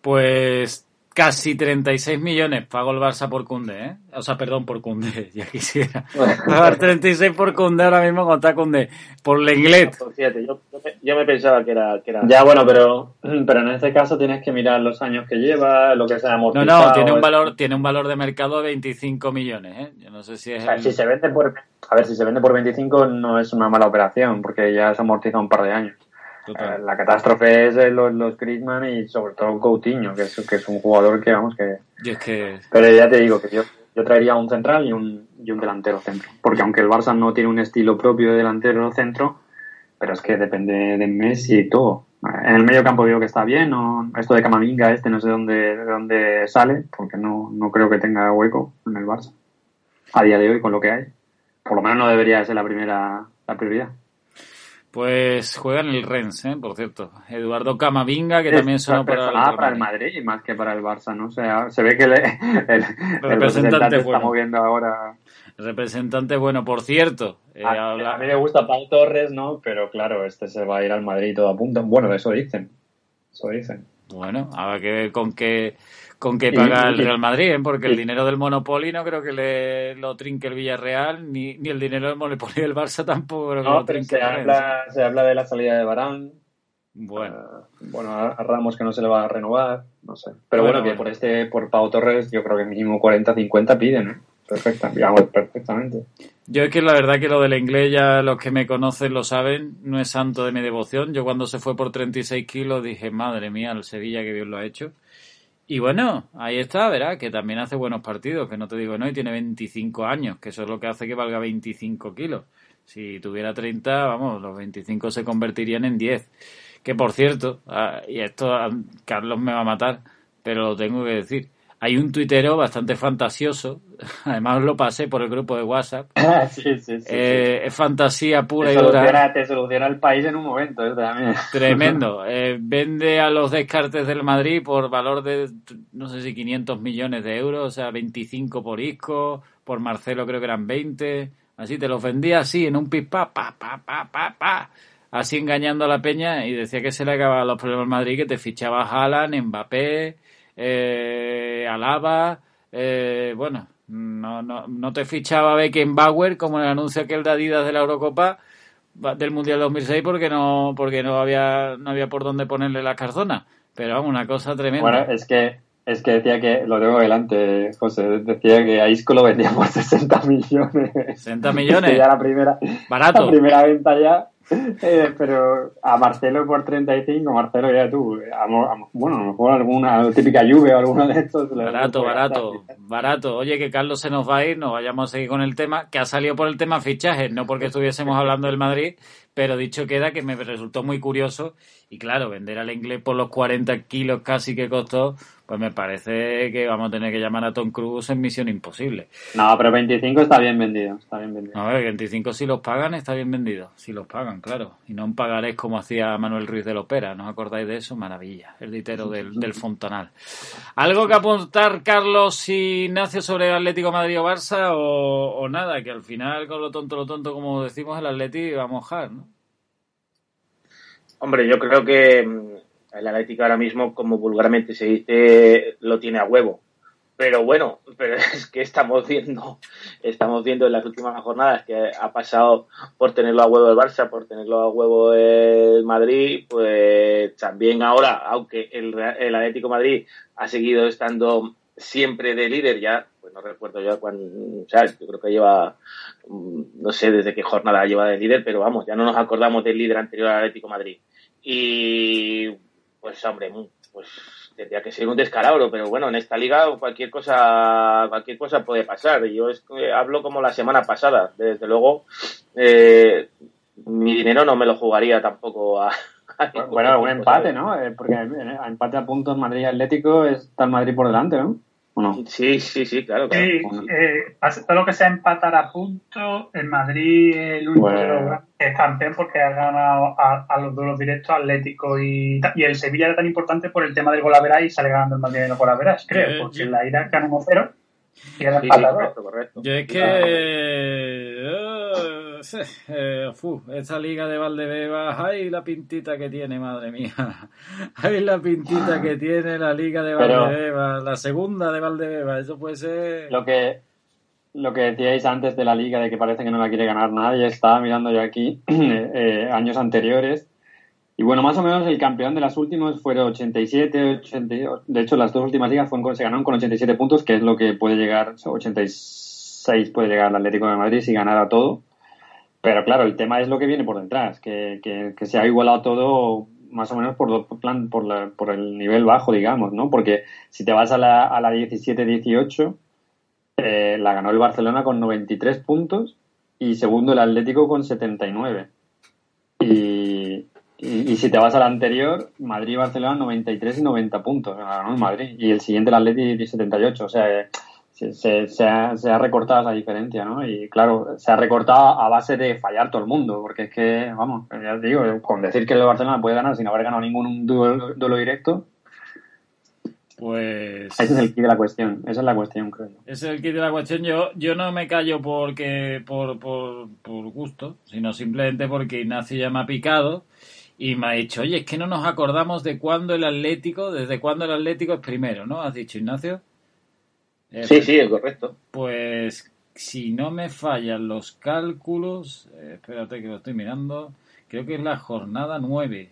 Pues Casi 36 millones pagó el Barça por Cunde, ¿eh? O sea, perdón, por Cunde, ya quisiera. Pagar 36 por Cunde ahora mismo contra Cunde. Por Lenglet. Yo, yo, me pensaba que era, que era... Ya, bueno, pero, pero en este caso tienes que mirar los años que lleva, lo que se ha amortizado. No, no, tiene un valor, tiene un valor de mercado de 25 millones, ¿eh? Yo no sé si es... si se vende por... A ver, si se vende por 25 no es una mala operación, porque ya se amortiza un par de años. Eh, la catástrofe es los, los Griezmann y sobre todo Coutinho, que es, que es un jugador que, vamos, que... Pero ya te digo que yo, yo traería un central y un, y un delantero centro. Porque aunque el Barça no tiene un estilo propio de delantero centro, pero es que depende de Messi y todo. En el medio campo digo que está bien, o esto de Camavinga, este no sé dónde, de dónde sale, porque no, no creo que tenga hueco en el Barça. A día de hoy, con lo que hay. Por lo menos no debería ser la primera la prioridad. Pues juega en el Rennes, ¿eh? por cierto. Eduardo Camavinga, que también sonó para, el, para el Madrid más que para el Barça, ¿no? O se ve que el, representante, está moviendo ahora. Representante bueno, por cierto. Eh, a, mí me gusta Pau Torres, ¿no? Pero claro, este se va a ir al Madrid todo apunta. Bueno, eso dicen. Eso dicen. Bueno, habrá que ver con qué con qué paga el Real Madrid, ¿eh? porque el dinero del Monopoly no creo que le lo trinque el Villarreal, ni, ni el dinero del Monopoly del Barça tampoco creo que lo trinque. Se habla, se habla de la salida de Barán. Bueno. Eh, bueno, a Ramos que no se le va a renovar, no sé. Pero bueno, que por este, por Pau Torres, yo creo que mínimo 40-50 piden, ¿eh? Perfecta, digamos, perfectamente. Yo es que la verdad que lo del inglés ya los que me conocen lo saben, no es santo de mi devoción. Yo cuando se fue por 36 kilos dije, madre mía, el Sevilla que Dios lo ha hecho. Y bueno, ahí está, verá, que también hace buenos partidos, que no te digo no, y tiene 25 años, que eso es lo que hace que valga 25 kilos. Si tuviera 30, vamos, los 25 se convertirían en 10. Que por cierto, ah, y esto ah, Carlos me va a matar, pero lo tengo que decir. Hay un tuitero bastante fantasioso, además lo pasé por el grupo de WhatsApp. sí, sí, sí, eh, Es fantasía pura y dura. Te soluciona el país en un momento, ¿eh? también. Tremendo. Eh, vende a los descartes del Madrid por valor de, no sé si 500 millones de euros, o sea, 25 por Isco, por Marcelo creo que eran 20. Así te los vendía así, en un pipa, pa, pa, pa, pa, pa. Así engañando a la peña y decía que se le acababan los problemas al Madrid, que te fichaba Haaland, Mbappé eh, Alaba, eh, bueno, no, no, no te fichaba Beckenbauer como el anuncio aquel de Adidas de la Eurocopa del Mundial 2006 porque no porque no había no había por dónde ponerle la carzona pero vamos una cosa tremenda. Bueno es que es que decía que lo tengo delante José decía que a Isco lo vendía por 60 millones. 60 millones. Ya la primera barato. la primera venta ya eh, pero a Marcelo por 35, Marcelo ya tú, bueno, a lo mejor alguna típica lluvia o alguna de estos. Barato, barato, barato. Oye, que Carlos se nos va a ir, nos vayamos a seguir con el tema, que ha salido por el tema fichajes, no porque estuviésemos hablando del Madrid, Pero dicho queda que me resultó muy curioso y claro, vender al inglés por los 40 kilos casi que costó, pues me parece que vamos a tener que llamar a Tom Cruise en Misión Imposible. No, pero 25 está bien vendido, está bien vendido. A ver, 25 si los pagan está bien vendido, si los pagan, claro. Y no en pagarés como hacía Manuel Ruiz de Lopera, ¿no os acordáis de eso? Maravilla, el ditero del, del Fontanal. ¿Algo que apuntar, Carlos Ignacio, sobre el Atlético Madrid o Barça o, o nada? Que al final, con lo tonto, lo tonto, como decimos, el Atlético va a mojar, ¿no? Hombre, yo creo que mm, el Atlético ahora mismo, como vulgarmente se dice, lo tiene a huevo. Pero bueno, pero es que estamos viendo, estamos viendo en las últimas jornadas que ha pasado por tenerlo a huevo el Barça, por tenerlo a huevo el Madrid, pues también ahora, aunque el, el Atlético Madrid ha seguido estando siempre de líder ya, pues no recuerdo ya cuándo, o sea, yo creo que lleva, no sé desde qué jornada lleva de líder, pero vamos, ya no nos acordamos del líder anterior al Atlético Madrid. Y pues hombre, pues tendría que ser un descalabro, pero bueno, en esta liga cualquier cosa, cualquier cosa puede pasar. Yo es que hablo como la semana pasada, desde luego, eh, mi dinero no me lo jugaría tampoco a, bueno, un empate, ¿no? Eh, porque a empate a puntos Madrid Atlético está el Madrid por delante, ¿no? Sí, sí, sí, claro. claro. Sí, eh, todo lo que sea empatar a puntos, el Madrid el único bueno. es campeón porque ha ganado a, a los duelos directos Atlético y, y, el Sevilla era tan importante por el tema del golaveras y sale ganando el Madrid en el golaveras, creo, eh, porque yo... la ira gana 1-0 y era sí, correcto, correcto. Yo es que... eh, fu, esta liga de Valdebebas, ay la pintita que tiene, madre mía. Ay la pintita que tiene la liga de Valdebebas, la segunda de Valdebebas, eso puede ser... Lo que, lo que decíais antes de la liga, de que parece que no la quiere ganar nadie, estaba mirando yo aquí eh, años anteriores. Y bueno, más o menos el campeón de las últimas fueron 87, 88. De hecho, las dos últimas ligas fueron, se ganaron con 87 puntos, que es lo que puede llegar, 86 puede llegar al Atlético de Madrid si ganara todo. Pero claro, el tema es lo que viene por detrás, que, que, que se ha igualado todo más o menos por, plan, por, la, por el nivel bajo, digamos, ¿no? Porque si te vas a la, a la 17-18, eh, la ganó el Barcelona con 93 puntos y segundo el Atlético con 79. Y, y, y si te vas a la anterior, Madrid y Barcelona 93 y 90 puntos, ganó el Madrid. Y el siguiente el Atlético 78. O sea, eh, se, se, se, ha, se, ha, recortado esa diferencia, ¿no? Y claro, se ha recortado a base de fallar todo el mundo, porque es que, vamos, ya te digo, con decir que el Barcelona puede ganar sin haber ganado ningún duelo, duelo directo, pues. Ese es el kit de la cuestión. Esa es la cuestión, creo. Ese es el kit de la cuestión. Yo, yo no me callo porque por, por, por gusto, sino simplemente porque Ignacio ya me ha picado y me ha dicho, oye, es que no nos acordamos de cuándo el Atlético, desde cuándo el Atlético es primero, ¿no? ¿Has dicho, Ignacio? Eh, sí, sí, es correcto. Pues si no me fallan los cálculos, eh, espérate que lo estoy mirando, creo que es la jornada 9.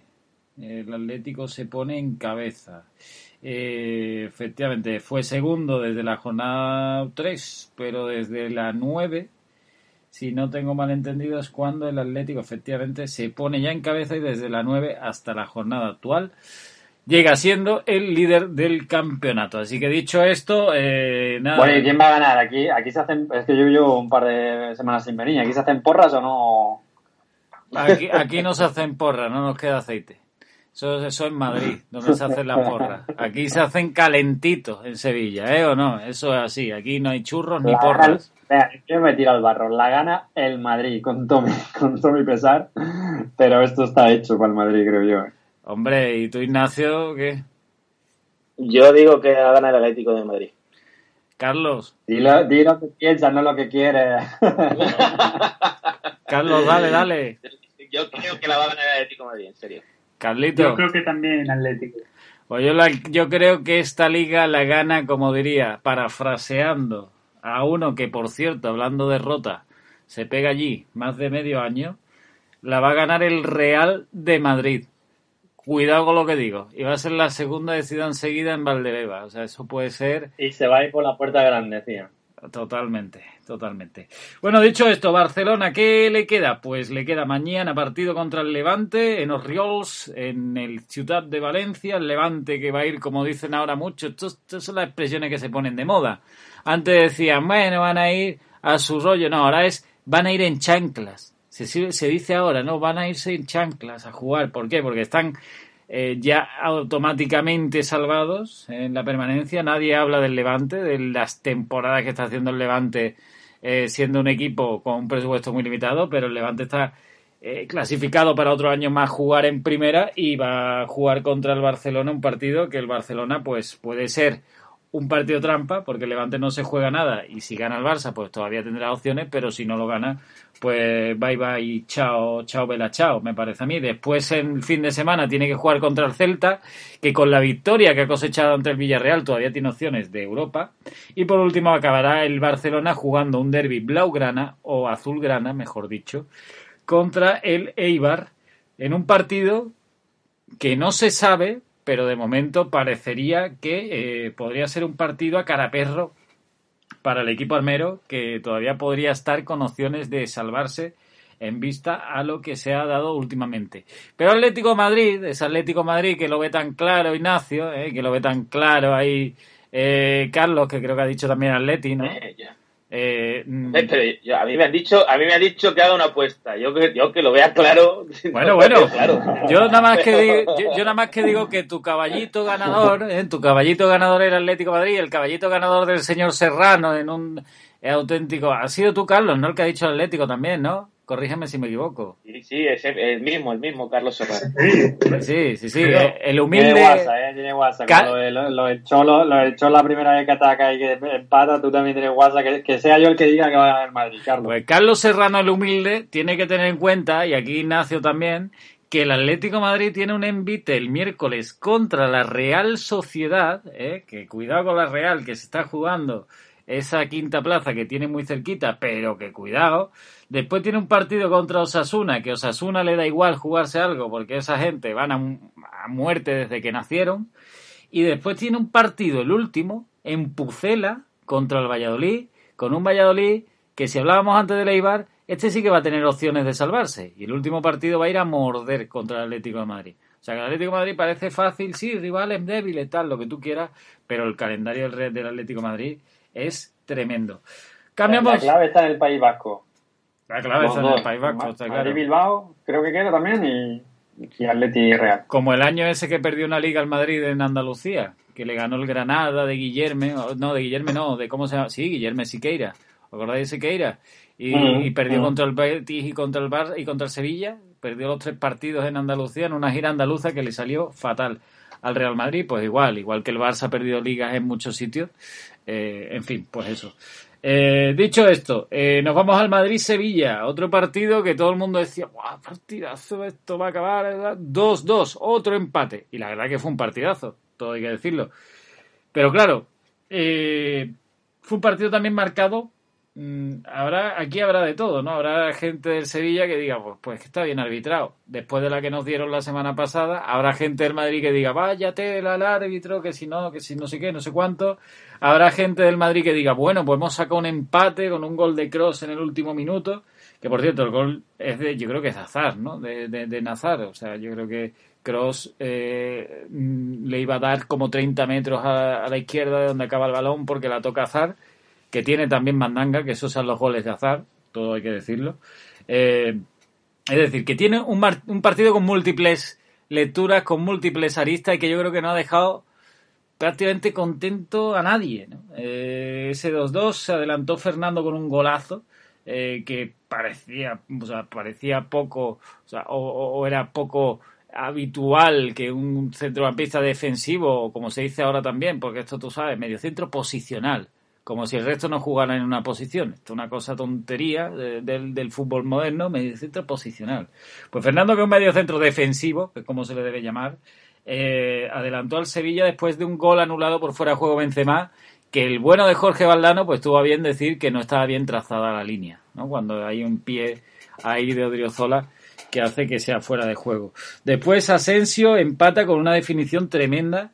El Atlético se pone en cabeza. Eh, efectivamente, fue segundo desde la jornada 3, pero desde la 9, si no tengo mal entendido, es cuando el Atlético efectivamente se pone ya en cabeza y desde la 9 hasta la jornada actual llega siendo el líder del campeonato. Así que dicho esto, eh, nada. Bueno, ¿y quién va a ganar? Aquí, aquí se hacen, es que yo llevo un par de semanas sin venir, ¿aquí se hacen porras o no? Aquí, aquí no se hacen porras, no nos queda aceite. Eso, eso en Madrid, donde se hacen las porras. Aquí se hacen calentitos en Sevilla, ¿eh? ¿O no? Eso es así. Aquí no hay churros ni porras. Gana, yo me tiro al barro. La gana el Madrid, con todo, mi, con todo mi pesar. Pero esto está hecho para el Madrid, creo yo. Hombre, ¿y tú, Ignacio, qué? Yo digo que va a ganar el Atlético de Madrid. Carlos. Dilo, di lo que piensas, no lo que quieres. Carlos, dale, dale. Yo creo que la va a ganar el Atlético de Madrid, en serio. Carlito. Yo creo que también Atlético. Pues yo, la, yo creo que esta liga la gana, como diría, parafraseando a uno que, por cierto, hablando de rota, se pega allí más de medio año, la va a ganar el Real de Madrid. Cuidado con lo que digo. Y va a ser la segunda decida enseguida en Valdebeba. O sea, eso puede ser. Y se va a ir por la puerta grande, tío. Totalmente, totalmente. Bueno, dicho esto, Barcelona, ¿qué le queda? Pues le queda mañana partido contra el Levante en Oriols, en el Ciudad de Valencia. El Levante que va a ir, como dicen ahora mucho, estas son las expresiones que se ponen de moda. Antes decían, bueno, van a ir a su rollo. No, ahora es, van a ir en chanclas. Se, se dice ahora, ¿no? Van a irse en chanclas a jugar. ¿Por qué? Porque están eh, ya automáticamente salvados en la permanencia. Nadie habla del Levante, de las temporadas que está haciendo el Levante, eh, siendo un equipo con un presupuesto muy limitado, pero el Levante está eh, clasificado para otro año más jugar en primera y va a jugar contra el Barcelona un partido que el Barcelona pues puede ser un partido trampa porque el Levante no se juega nada y si gana el Barça pues todavía tendrá opciones pero si no lo gana pues bye bye chao chao vela chao me parece a mí. Después en fin de semana tiene que jugar contra el Celta que con la victoria que ha cosechado ante el Villarreal todavía tiene opciones de Europa. Y por último acabará el Barcelona jugando un derby blaugrana o azulgrana mejor dicho contra el Eibar en un partido que no se sabe pero de momento parecería que eh, podría ser un partido a cara perro para el equipo armero, que todavía podría estar con opciones de salvarse en vista a lo que se ha dado últimamente. Pero Atlético Madrid, es Atlético Madrid que lo ve tan claro Ignacio, eh, que lo ve tan claro ahí eh, Carlos, que creo que ha dicho también Atleti, ¿no? Eh, mm. eh a mí me han dicho, a mí me ha dicho que haga una apuesta. Yo que, yo que lo vea claro. Bueno, bueno. Yo nada más que digo, yo, nada más que digo que tu caballito ganador, ¿eh? tu caballito ganador era Atlético Madrid, el caballito ganador del señor Serrano en un auténtico. Ha sido tú, Carlos, ¿no? El que ha dicho Atlético también, ¿no? Corrígeme si me equivoco. Sí, sí, es el mismo, el mismo Carlos Serrano. Sí, sí, sí. El humilde. Tiene WhatsApp, ¿eh? Tiene WhatsApp. Lo, del Cholo, lo del Cholo la primera vez que ataca y que empata, tú también tienes WhatsApp. Que, que sea yo el que diga que va a ganar Madrid, Carlos. Pues Carlos Serrano, el humilde, tiene que tener en cuenta, y aquí Ignacio también, que el Atlético Madrid tiene un envite el miércoles contra la Real Sociedad, ¿eh? que cuidado con la Real, que se está jugando esa quinta plaza que tiene muy cerquita, pero que cuidado. Después tiene un partido contra Osasuna, que Osasuna le da igual jugarse algo porque esa gente van a, muerte desde que nacieron. Y después tiene un partido, el último, en Pucela contra el Valladolid, con un Valladolid que si hablábamos antes de Eibar, este sí que va a tener opciones de salvarse. Y el último partido va a ir a morder contra el Atlético de Madrid. O sea que el Atlético de Madrid parece fácil, sí, rivales débiles, tal, lo que tú quieras, pero el calendario del Atlético de Madrid es tremendo. Cambiamos. La clave está en el País Vasco. La clave está en el País Vasco, está claro. Bilbao, creo que queda también, y, y Atleti Real. Como el año ese que perdió una liga al Madrid en Andalucía, que le ganó el Granada de Guillermo, no, de Guillermo no, de cómo se llama, sí, Guillermo Siqueira. ¿Os acordáis de Siqueira? Y, y perdió contra el Betis y contra el Bar y contra el Sevilla, perdió los tres partidos en Andalucía en una gira andaluza que le salió fatal al Real Madrid, pues igual, igual que el Barça ha perdido ligas en muchos sitios, eh, en fin, pues eso. Eh, dicho esto, eh, nos vamos al Madrid-Sevilla, otro partido que todo el mundo decía, ¡guau, partidazo! Esto va a acabar 2-2, otro empate. Y la verdad que fue un partidazo, todo hay que decirlo. Pero claro, fue un partido también marcado habrá, aquí habrá de todo, ¿no? Habrá gente del Sevilla que diga, pues, pues que está bien arbitrado. Después de la que nos dieron la semana pasada, habrá gente del Madrid que diga, váyate al árbitro, que si no, que si no sé qué, no sé cuánto. Habrá gente del Madrid que diga, bueno, pues hemos sacado un empate con un gol de Cross en el último minuto. Que por cierto, el gol es de, yo creo que es de azar, ¿no? De, de, Nazar. O sea, yo creo que Cross eh, mm, le iba a dar como 30 metros a la izquierda de donde acaba el balón porque la toca azar que tiene también mandanga, que esos son los goles de azar, todo hay que decirlo. Eh, es decir, que tiene un, partido con múltiples lecturas, con múltiples aristas y que yo creo que no ha dejado prácticamente contento a nadie. Eh, ese 2-2 se adelantó Fernando con un golazo eh, que parecía, o sea, parecía poco, o, o, era poco habitual que un centrocampista defensivo, como se dice ahora también, porque esto tú sabes, medio centro posicional, como si el resto no jugara en una posición. Esto es una cosa tontería del, fútbol moderno, medio centro posicional. Pues Fernando, que es un medio centro defensivo, que es como se le debe llamar, eh, adelantó al Sevilla después de un gol anulado por fuera de juego Benzema, que el bueno de Jorge Valdano pues tuvo a bien decir que no estaba bien trazada la línea, ¿no? Cuando hay un pie ahí de Odriozola que hace que sea fuera de juego. Después Asensio empata con una definición tremenda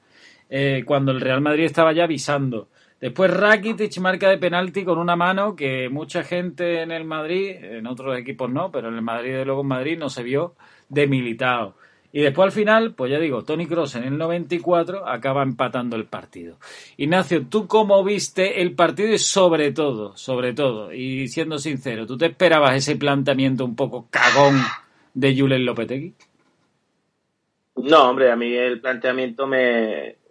eh, cuando el Real Madrid estaba ya avisando. Después Rakitic marca de penalti con una mano que mucha gente en el Madrid, en otros equipos no, pero en el Madrid, de luego en Madrid, no se vio debilitado. Y después al final, pues ya digo, Tony Cross en el 94 acaba empatando el partido. Ignacio, ¿tú cómo viste el partido y sobre todo, sobre todo, y siendo sincero, ¿tú te esperabas ese planteamiento un poco cagón de Julen Lopetegui? No, hombre, a mí el planteamiento me.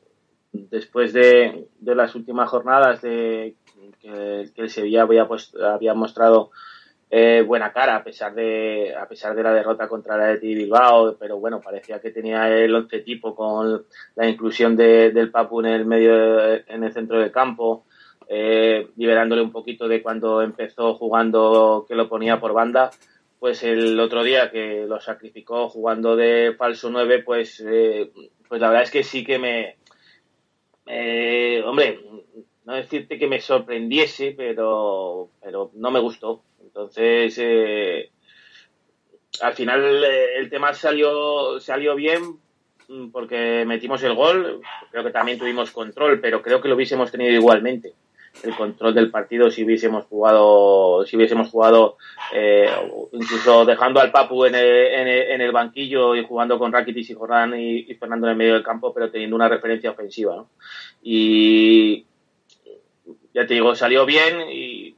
Después de, las últimas jornadas de que, el Sevilla había, pues, había mostrado eh, buena cara a pesar de a pesar de la derrota contra la de Bilbao, pero bueno, parecía que tenía el once tipo con la inclusión de, del Papu en el medio en el centro del campo, eh, liberándole un poquito de cuando empezó jugando que lo ponía por banda, pues el otro día que lo sacrificó jugando de falso 9, pues eh, pues la verdad es que sí que me hombre, no decirte que me sorprendiese, pero pero no me gustó. Entonces, eh, al final eh, el tema salió, salió bien mm, porque metimos el gol, creo que también tuvimos control, pero creo que lo hubiésemos tenido igualmente el control del partido si hubiésemos jugado si hubiésemos jugado eh, incluso dejando al Papu en el, en, el, banquillo y jugando con Rakitic y Jordan y, Fernando en el medio del campo pero teniendo una referencia ofensiva y ya te digo salió bien y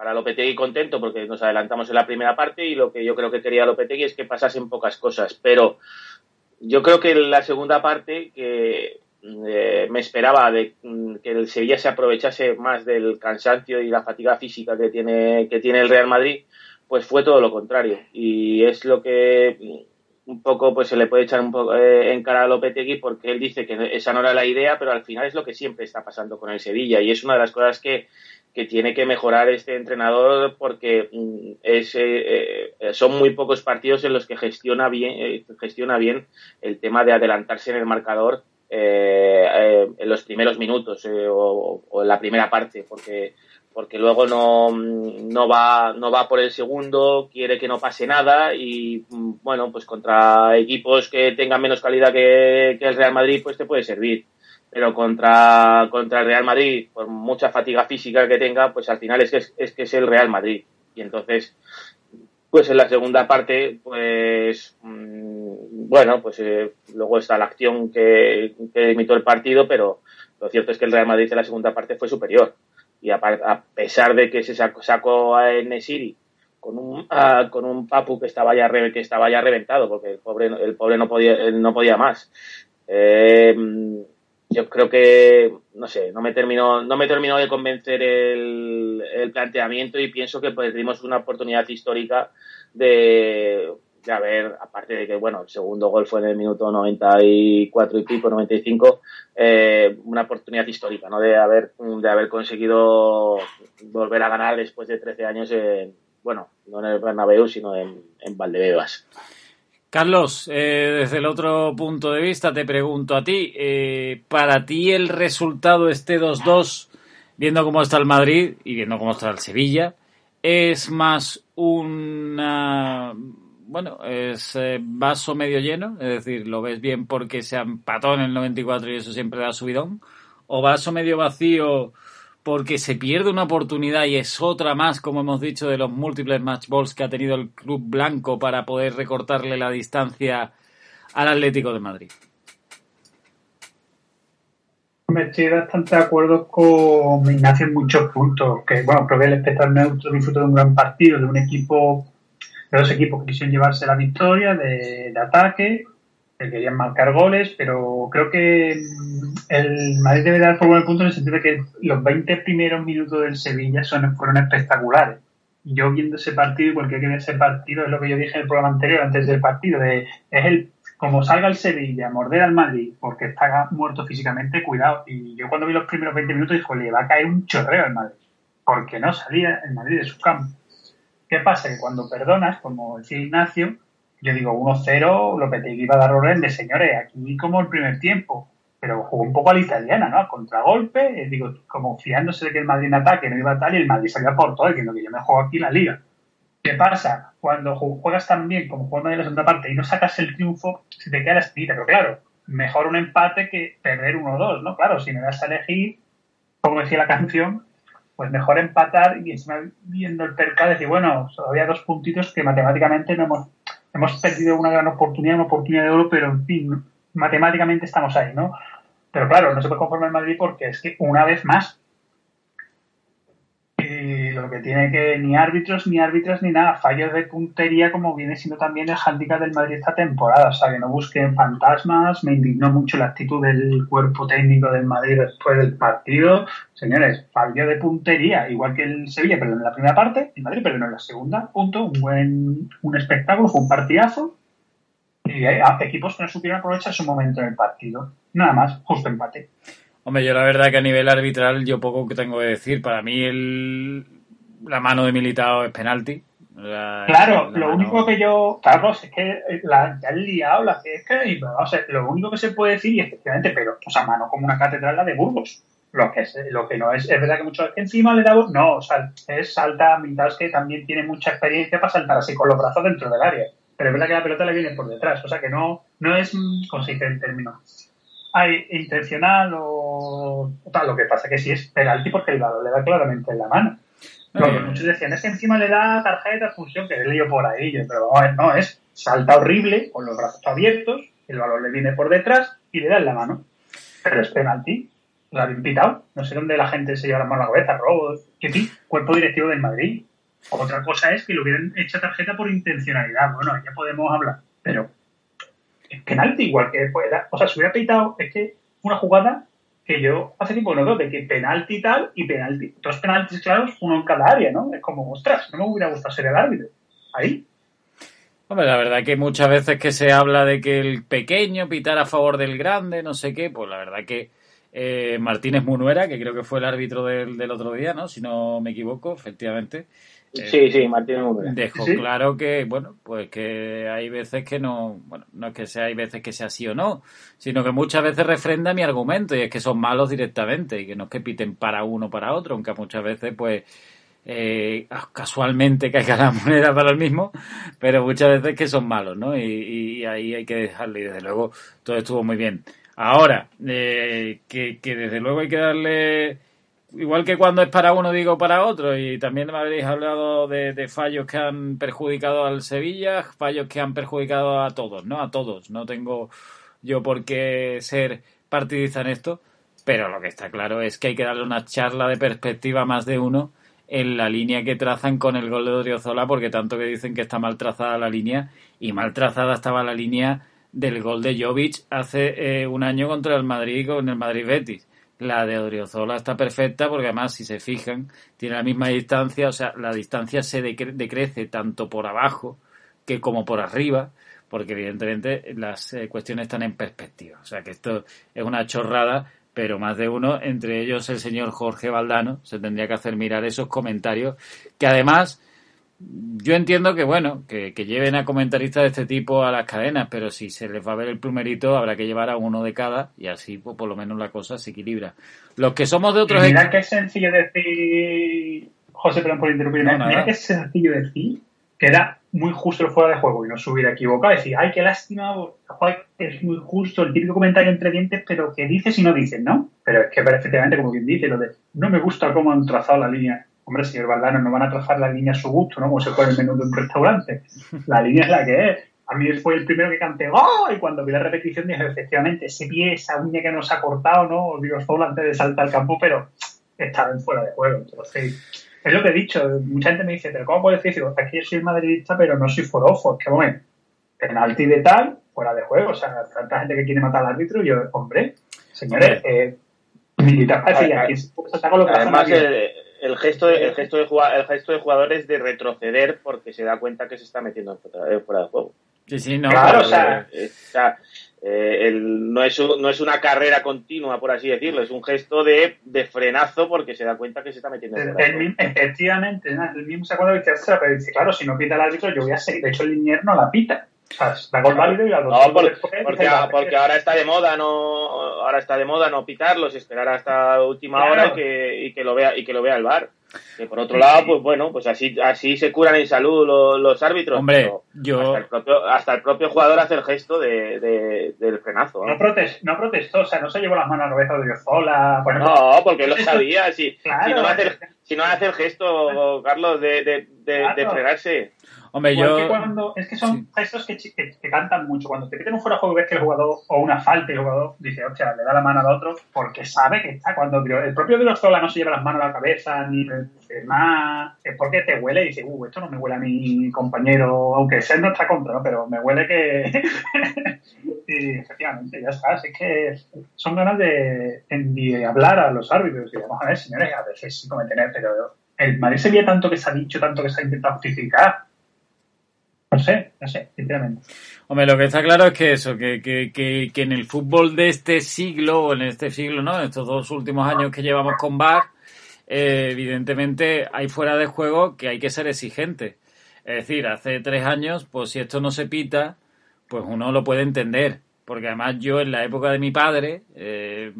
para Lopetegui contento porque nos adelantamos en la primera parte y lo que yo creo que quería Lopetegui es que pasasen pocas cosas, pero yo creo que en la segunda parte que eh, me esperaba de mm, que el Sevilla se aprovechase más del cansancio y la fatiga física que tiene que tiene el Real Madrid, pues fue todo lo contrario. Y es lo que mm, un poco pues se le puede echar un poco eh, en cara a Lopetegui porque él dice que esa no era la idea, pero al final es lo que siempre está pasando con el Sevilla. Y es una de las cosas que que tiene que mejorar este entrenador porque mm, eh, eh, son muy pocos partidos en los que gestiona bien, eh, gestiona bien el tema de adelantarse en el marcador en los primeros minutos o, en la primera parte, porque porque luego no, no va no va por el segundo, quiere que no pase nada y bueno, pues contra equipos que tengan menos calidad que el Real Madrid, pues te puede servir pero contra, contra el Real Madrid, por mucha fatiga física que tenga, pues al final es que es, que es el Real Madrid. Y entonces, pues en la segunda parte, pues mm, bueno, pues eh, luego está la acción que, que el partido, pero lo cierto es que el Real Madrid en la segunda parte fue superior. Y a, pesar de que se sacó, a Nesiri con un, con un Papu que estaba ya que estaba ya reventado, porque el pobre, el pobre no podía, no podía más. Eh, yo creo que, no sé, no me terminó, no me terminó de convencer el, el planteamiento y pienso que pues tuvimos una oportunidad histórica de, de haber, aparte de que, bueno, el segundo gol fue en el minuto 94 y pico, 95, eh, una oportunidad histórica, ¿no? De haber, de haber conseguido volver a ganar después de 13 años en, bueno, no en el Bernabéu, sino en, en Valdebebas. Carlos, eh, desde el otro punto de vista te pregunto a ti, eh, para ti el resultado este 2-2, viendo cómo está el Madrid y viendo cómo está el Sevilla, es más una, bueno, es eh, vaso medio lleno, es decir, lo ves bien porque se empató en el 94 y eso siempre da subidón, o vaso medio vacío porque se pierde una oportunidad y es otra más, como hemos dicho, de los múltiples match balls que ha tenido el club blanco para poder recortarle la distancia al Atlético de Madrid. Me estoy bastante de acuerdo con Ignacio en muchos puntos. Que bueno, creo que el espectador neutro disfrutó de un gran partido, de un equipo, de dos equipos que quisieron llevarse la victoria, de, ataque, que querían marcar goles, pero creo que el Madrid debe dar por buen punto en el sentido de que los 20 primeros minutos del Sevilla son, fueron espectaculares. Yo viendo ese partido, y cualquier que vea ese partido, es lo que yo dije en el programa anterior, antes del partido, de, es el como salga el Sevilla, morder al Madrid, porque está muerto físicamente, cuidado. Y yo cuando vi los primeros 20 minutos dije, le va a caer un chorreo al Madrid, porque no salía el Madrid de su campo. ¿Qué pasa? Que cuando perdonas, como decía Ignacio, yo digo 1-0, Lopetegui iba a dar orden de señores, aquí como el primer tiempo, pero jugó un poco a la italiana, ¿no? A contragolpe, eh, digo, como fiándose de que el Madrid en ataque no iba a tal y el Madrid salía por todo, diciendo que yo me juego aquí la liga. ¿Qué pasa? Cuando juegas tan bien como juega en la segunda parte y no sacas el triunfo, se te queda la espinita, pero claro, mejor un empate que perder 1-2, ¿no? Claro, si me das a elegir, como decía la canción, pues mejor empatar y encima viendo el percal decir, bueno, todavía dos puntitos que matemáticamente no hemos hemos perdido una gran oportunidad, una oportunidad de oro, pero en fin, matemáticamente estamos ahí, ¿no? Pero claro, no se puede conformar el Madrid porque es que una vez más y lo que tiene que ni árbitros, ni árbitros, ni nada, fallos de puntería como viene siendo también el handicap del Madrid esta temporada, o sea, que no busquen fantasmas, me indignó mucho la actitud del cuerpo técnico del Madrid después del partido, señores, fallo de puntería, igual que el Sevilla perdón en la primera parte, el Madrid perdonó en la segunda, punto, un buen, un espectáculo, fue un partidazo, y hay equipos que no supieron aprovechar su momento en el partido, nada más, justo empate. Hombre, yo la verdad que a nivel arbitral yo poco que tengo que decir. Para mí el, la mano de Militao es penalti. La, claro, la lo mano... único que yo, Carlos, es que la, ya he liado la es que, o sea, lo único que se puede decir, y efectivamente, pero, o sea, mano como una catedral la de Burgos. Lo que, es, lo que no es, es verdad que mucho encima le damos, no, o sea, es salta Militao que también tiene mucha experiencia para saltar así con los brazos dentro del área. Pero es verdad que la pelota le viene por detrás, o sea que no, no es, ¿cómo se dice el término? hay intencional o, o, tal. Lo que pasa que sí es penalti porque el balón le da claramente en la mano. Lo que muchos decían es que encima le da tarjeta de función, que he leído por ahí, pero no, es salta horrible, con los brazos abiertos, el balón le viene por detrás y le da en la mano. Pero es penalti. Lo habían pitado. No sé dónde la gente se lleva la mano a la cabeza, robos. Que sí, cuerpo directivo del Madrid. Otra cosa es que lo hubieran hecho tarjeta por intencionalidad. Bueno, ya podemos hablar. Pero penalti igual que fuera. O sea, se hubiera pitado, es que una jugada que yo hace tiempo no de que penalti tal y penalti. Dos penaltis claros, uno en cada área, ¿no? Es como, ostras, no me hubiera gustado ser el árbitro. Ahí. Hombre, la verdad que muchas veces que se habla de que el pequeño pitar a favor del grande, no sé qué, pues la verdad que eh, Martínez Munuera, que creo que fue el árbitro del, del otro día, ¿no? Si no me equivoco, efectivamente, Sí, sí, Martínez Munuera. Dejó ¿Sí? claro que, bueno, pues que hay veces que no, bueno, no es que sea, hay veces que sea sí o no, sino que muchas veces refrenda mi argumento y es que son malos directamente y que no es que piten para uno o para otro, aunque muchas veces, pues, eh, casualmente caiga la moneda para el mismo, pero muchas veces que son malos, ¿no? Y, y ahí hay que dejarle y desde luego todo estuvo muy bien. Ahora, eh, que, que desde luego hay que darle igual que cuando es para uno digo para otro y también me habréis hablado de, fallos que han perjudicado al Sevilla, fallos que han perjudicado a todos, ¿no? A todos. No tengo yo por qué ser partidista en esto, pero lo que está claro es que hay que darle una charla de perspectiva más de uno en la línea que trazan con el gol de Odriozola, porque tanto que dicen que está mal trazada la línea y mal trazada estaba la línea del gol de Jovic hace eh, un año contra el Madrid con el Madrid Betis la de Odriozola está perfecta porque además, si se fijan, tiene la misma distancia, o sea, la distancia se decre decrece tanto por abajo que como por arriba, porque evidentemente las eh, cuestiones están en perspectiva. O sea, que esto es una chorrada, pero más de uno, entre ellos el señor Jorge Valdano, se tendría que hacer mirar esos comentarios, que además yo entiendo que, bueno, que, que, lleven a comentaristas de este tipo a las cadenas, pero si se les va a ver el plumerito, habrá que llevar a uno de cada y así, pues, por lo menos la cosa se equilibra. Los que somos de otros. Mira qué sencillo decir, José, perdón por interrumpirme. No, mira qué sencillo decir que era muy justo el fuera de juego y no se hubiera equivocado. Decir, ay, qué lástima, es muy justo el típico comentario entre dientes, pero que dices y no dices, ¿no? Pero es que efectivamente, como quien dice, lo de no me gusta cómo han trazado la línea hombre, señor Valdano, no van a trazar la línea a su gusto, ¿no? Como se puede el menú de un restaurante. La línea es la que es. A mí fue el primero que canté ¡Oh! Y cuando vi la repetición dije, efectivamente, ese pie, esa uña que nos ha cortado, ¿no? Digo, solo antes de saltar al campo, pero estaba en fuera de juego. Entonces, es lo que he dicho. Mucha gente me dice, ¿pero cómo puedes decir? Digo, aquí yo soy madridista, pero no soy forofo. Es que, bueno, penalti de tal, fuera de juego. O sea, tanta gente que quiere matar al árbitro, yo, hombre, señores, eh, militar para decir, aquí se saca lo que Además, el, el gesto de, el gesto de el gesto de jugador es de retroceder porque se da cuenta que se está metiendo fuera de juego. Sí, sí, no. Claro, o sea, o sea eh, el, no, es, no es una carrera continua, por así decirlo, es un gesto de, de frenazo porque se da cuenta que se está metiendo fuera de juego. Efectivamente, el mismo se acuerda de que dice, claro, si no pita el árbitro, yo voy a seguir. De hecho, el Linier no la pita. Gol válido y a los no, porque, porque, porque, ahora está de moda no ahora está de moda no pitarlos esperar hasta última claro. hora y que, y que lo vea y que lo vea el bar que por otro lado pues bueno pues así así se curan en salud los, los árbitros hombre yo hasta el, propio, hasta el propio jugador hace el gesto de, de del frenazo ¿no? No, protest, no protestó o sea no se llevó las manos a la cabeza de Riozola por no porque lo sabía si, claro, si no hace si no hace el gesto Carlos de, de, de, claro. de frenarse Hombre, yo... que cuando, es que son gestos que, que, cantan mucho. Cuando te piden un fuera de juego ves que el jugador, o una falta, el jugador dice, hostia, le da la mano al otro, porque sabe que está. Cuando el propio de los no se lleva las manos a la cabeza, ni más, es porque te huele y dice, uh, esto no me huele a mi compañero, aunque sea en nuestra contra, ¿no? Pero me huele que. y efectivamente, ya está. Así que son ganas de, de hablar a los árbitros y vamos a ver, señores, a veces sí cometen, pero el Madrid se veía tanto que se ha dicho, tanto que se ha intentado justificar no sé, no sé, sinceramente. Hombre, lo que está claro es que eso, que, que, que, que, en el fútbol de este siglo, o en este siglo, ¿no? En estos dos últimos años que llevamos con VAR, eh, evidentemente hay fuera de juego que hay que ser exigente. Es decir, hace tres años, pues si esto no se pita, pues uno lo puede entender. Porque además yo en la época de mi padre, eh,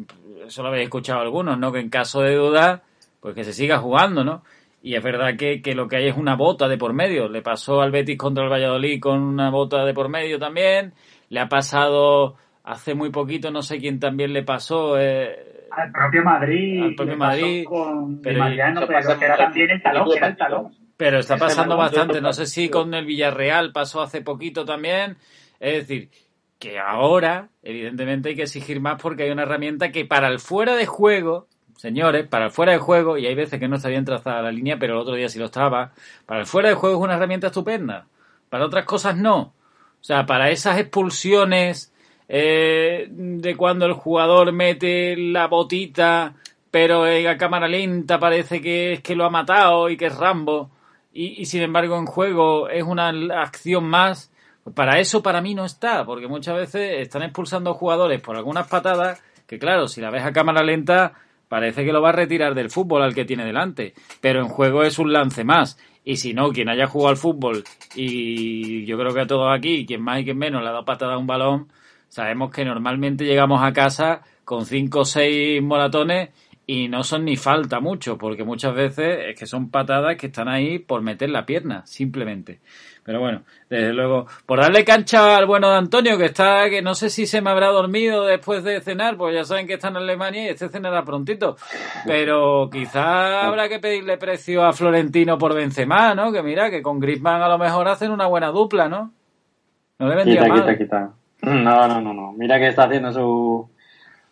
eso lo habéis escuchado algunos, ¿no? Que en caso de duda, pues que se siga jugando, ¿no? Y es verdad que, que, lo que hay es una bota de por medio. Le pasó al Betis contra el Valladolid con una bota de por medio también. Le ha pasado hace muy poquito, no sé quién también le pasó. Eh, al propio Madrid. Al propio Madrid. Con pero, Mariano, pero que era también el talón, que era el talón. Pero está pasando bastante. No sé si con el Villarreal pasó hace poquito también. Es decir, que ahora, evidentemente, hay que exigir más porque hay una herramienta que para el fuera de juego señores, para el fuera de juego, y hay veces que no está bien trazada la línea, pero el otro día sí lo estaba, para el fuera de juego es una herramienta estupenda, para otras cosas no. O sea, para esas expulsiones eh, de cuando el jugador mete la botita, pero en cámara lenta parece que es que lo ha matado y que es Rambo, y, y sin embargo en juego es una acción más, para eso para mí no está, porque muchas veces están expulsando jugadores por algunas patadas que claro, si la ves a cámara lenta parece que lo va a retirar del fútbol al que tiene delante, pero en juego es un lance más. Y si no, quien haya jugado al fútbol, y yo creo que a todos aquí, quien más y quien menos le ha dado patada a un balón, sabemos que normalmente llegamos a casa con cinco o seis moratones y no son ni falta mucho, porque muchas veces es que son patadas que están ahí por meter la pierna, simplemente. Pero bueno, desde luego, por darle cancha al bueno de Antonio, que está, que no sé si se me habrá dormido después de cenar, pues ya saben que está en Alemania y este cenará prontito. Pero quizá habrá que pedirle precio a Florentino por Benzema, ¿no? Que mira, que con Griezmann a lo mejor hacen una buena dupla, ¿no? No le vendría quita, mal. Quita, quita. No, no, no, no. Mira que está haciendo su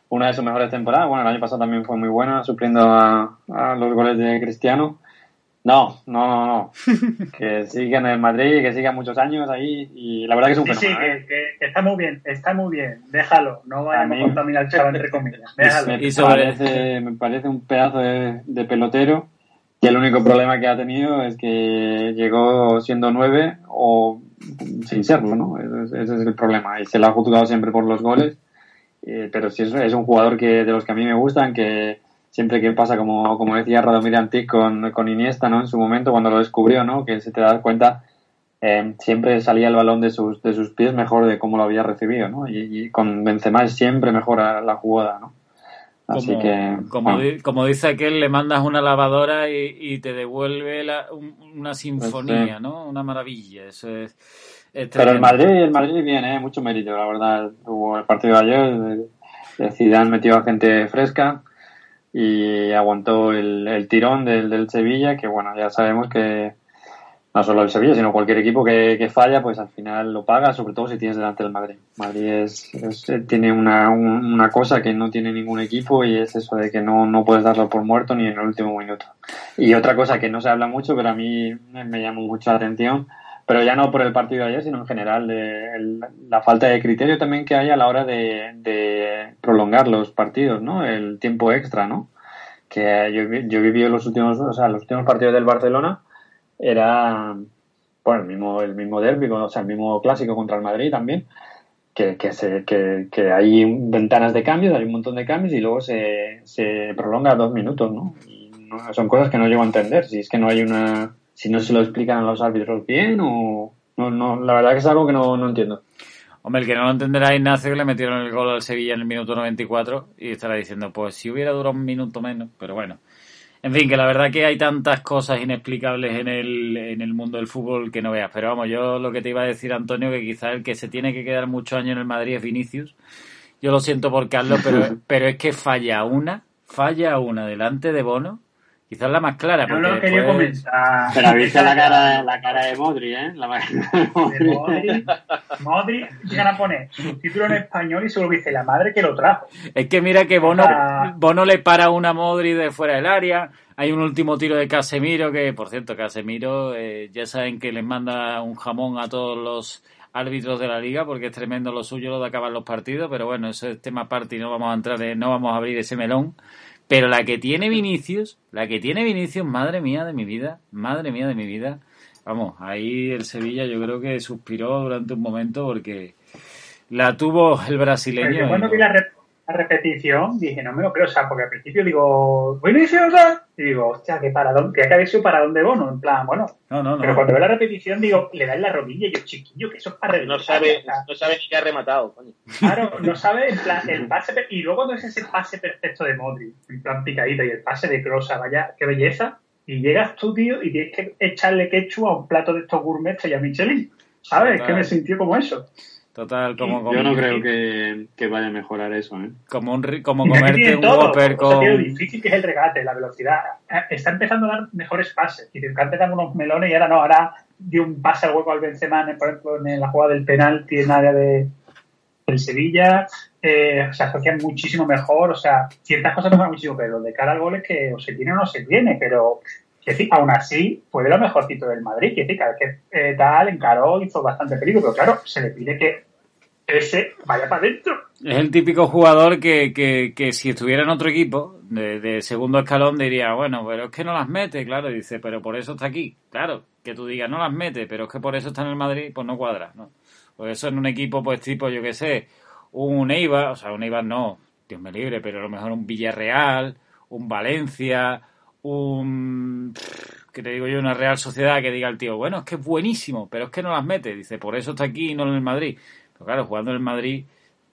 una de sus mejores temporadas. Bueno, el año pasado también fue muy buena, supliendo a, a los goles de Cristiano. No, no, no, no. que siga en el Madrid, que siga muchos años ahí y la verdad que es un sí, fenómeno. Sí, ¿eh? que, está muy bien, está muy bien. Déjalo, no vayamos a contaminar el chaval entre comillas. Déjalo. Me, parece, me parece un pedazo de, pelotero y el único problema que ha tenido es que llegó siendo nueve o sin serlo, ¿no? Ese, es el problema. Y se lo ha juzgado siempre por los goles. Eh, pero sí es, es un jugador que de los que a mí me gustan, que siempre que pasa, como, como decía Radomir Antic con, con Iniesta, ¿no? En su momento, cuando lo descubrió, ¿no? Que se te da cuenta, eh, siempre salía el balón de sus, de sus pies mejor de cómo lo había recibido, ¿no? Y, con Benzema es siempre mejora la jugada, ¿no? Así como, que, como, como, dice aquel, le mandas una lavadora y, y te devuelve la, una sinfonía, pues ¿no? Una maravilla. Eso es, Pero el Madrid, el Madrid viene, ¿eh? mucho mérito, la verdad. Hubo el partido de ayer, Zidane metió a gente fresca y aguantó el, el tirón del, del, Sevilla, que bueno, ya sabemos que no solo el Sevilla, sino cualquier equipo que, que, falla, pues al final lo paga, sobre todo si tienes delante del Madrid. Madrid es, tiene una, una cosa que no tiene ningún equipo y es eso de que no, no puedes darlo por muerto ni en el último minuto. Y otra cosa que no se habla mucho, pero a mí me llamó mucho la atención, pero ya no por el partido de ayer, sino en general, de la falta de criterio también que hay a la hora de, de, prolongar los partidos, ¿no? El tiempo extra, ¿no? Que yo, yo viví los últimos, o sea, los últimos partidos del Barcelona era, bueno, el mismo, el mismo derbi, o sea, el mismo clásico contra el Madrid también, que, que, se, que, que hay ventanas de cambios, hay un montón de cambios y luego se, se prolonga dos minutos, ¿no? Y no, son cosas que no llego a entender, si es que no hay una si no se lo explican a los árbitros bien o no, no, la verdad que es algo que no, no entiendo. Hombre, el que no lo entenderá Ignacio que le metieron el gol al Sevilla en el minuto 94 y estará diciendo, pues si hubiera durado un minuto menos, pero bueno. En fin, que la verdad que hay tantas cosas inexplicables en el, en el mundo del fútbol que no veas. Pero vamos, yo lo que te iba a decir, Antonio, que quizás el que se tiene que quedar muchos años en el Madrid es Vinicius. Yo lo siento por Carlos, pero, pero es que falla una, falla una delante de Bono Quizás la más clara. Yo lo quería comentar. Pero viste la cara, la cara de Modri, ¿eh? La de Modri. Modri, llegan a poner título en español y solo dice la madre que lo trajo. Es que mira que Bono, Bono le para una Modri de fuera del área. Hay un último tiro de Casemiro que, por cierto, Casemiro, eh, ya saben que les manda un jamón a todos los árbitros de la liga porque es tremendo lo suyo lo de acabar los partidos, pero bueno, eso es tema aparte y no vamos a entrar, no vamos a abrir ese melón. Pero la que tiene Vinicius, la que tiene Vinicius, madre mía de mi vida, madre mía de mi vida. Vamos, ahí el Sevilla yo creo que suspiró durante un momento porque la tuvo el brasileño. Repetición dije, no me lo creo, o sea, porque al principio digo, Vinicius, y digo, hostia, qué paradón, que haber sido para dónde Bono, en plan, bueno. No, no, no. Pero cuando veo la repetición digo, le da en la rodilla y yo, chiquillo, que eso es para No sabe, no sabe ni que ha rematado, coño. Claro, no sabe, en plan, el pase, y luego cuando es ese pase perfecto de Modri, en plan picadito, y el pase de Crosa, vaya, qué belleza, y llegas tú, tío, y tienes que echarle ketchup a un plato de estos gourmets y a Michelin, ¿sabes? Es que me sintió como eso. Total, como, Yo no creo que, que, vaya a mejorar eso, ¿eh? Como, un, como comerte un Whopper con... lo difícil que es el regate, la velocidad. Eh, está empezando a dar mejores pases. Y te antes unos melones y ahora no, ahora dio un pase al hueco al Benzema, por ejemplo, en la jugada del penal, tiene área de, del Sevilla. Eh, se asocian muchísimo mejor. O sea, ciertas cosas mejoran muchísimo, pero de cara al gol es que o se tiene o no se tiene. Pero que decir, aún así, fue de lo mejorcito del Madrid. Que, decir, que eh, tal, encaró, hizo bastante peligro, pero claro, se le pide que ese vaya para adentro. Es el típico jugador que, que, que si estuviera en otro equipo de, segundo escalón diría, bueno, pero es que no las mete, claro, dice, pero por eso está aquí. Claro, que tú digas, no las mete, pero es que por eso está en el Madrid, pues no cuadra, ¿no? Por eso en un equipo, pues tipo, yo qué sé, un Eibar, o sea, un Eibar no, Dios me libre, pero a lo mejor un Villarreal, un Valencia, un que te digo yo, una Real Sociedad que diga el tío, bueno, es que es buenísimo, pero es que no las mete, dice, por eso está aquí y no en el Madrid claro, jugando en el Madrid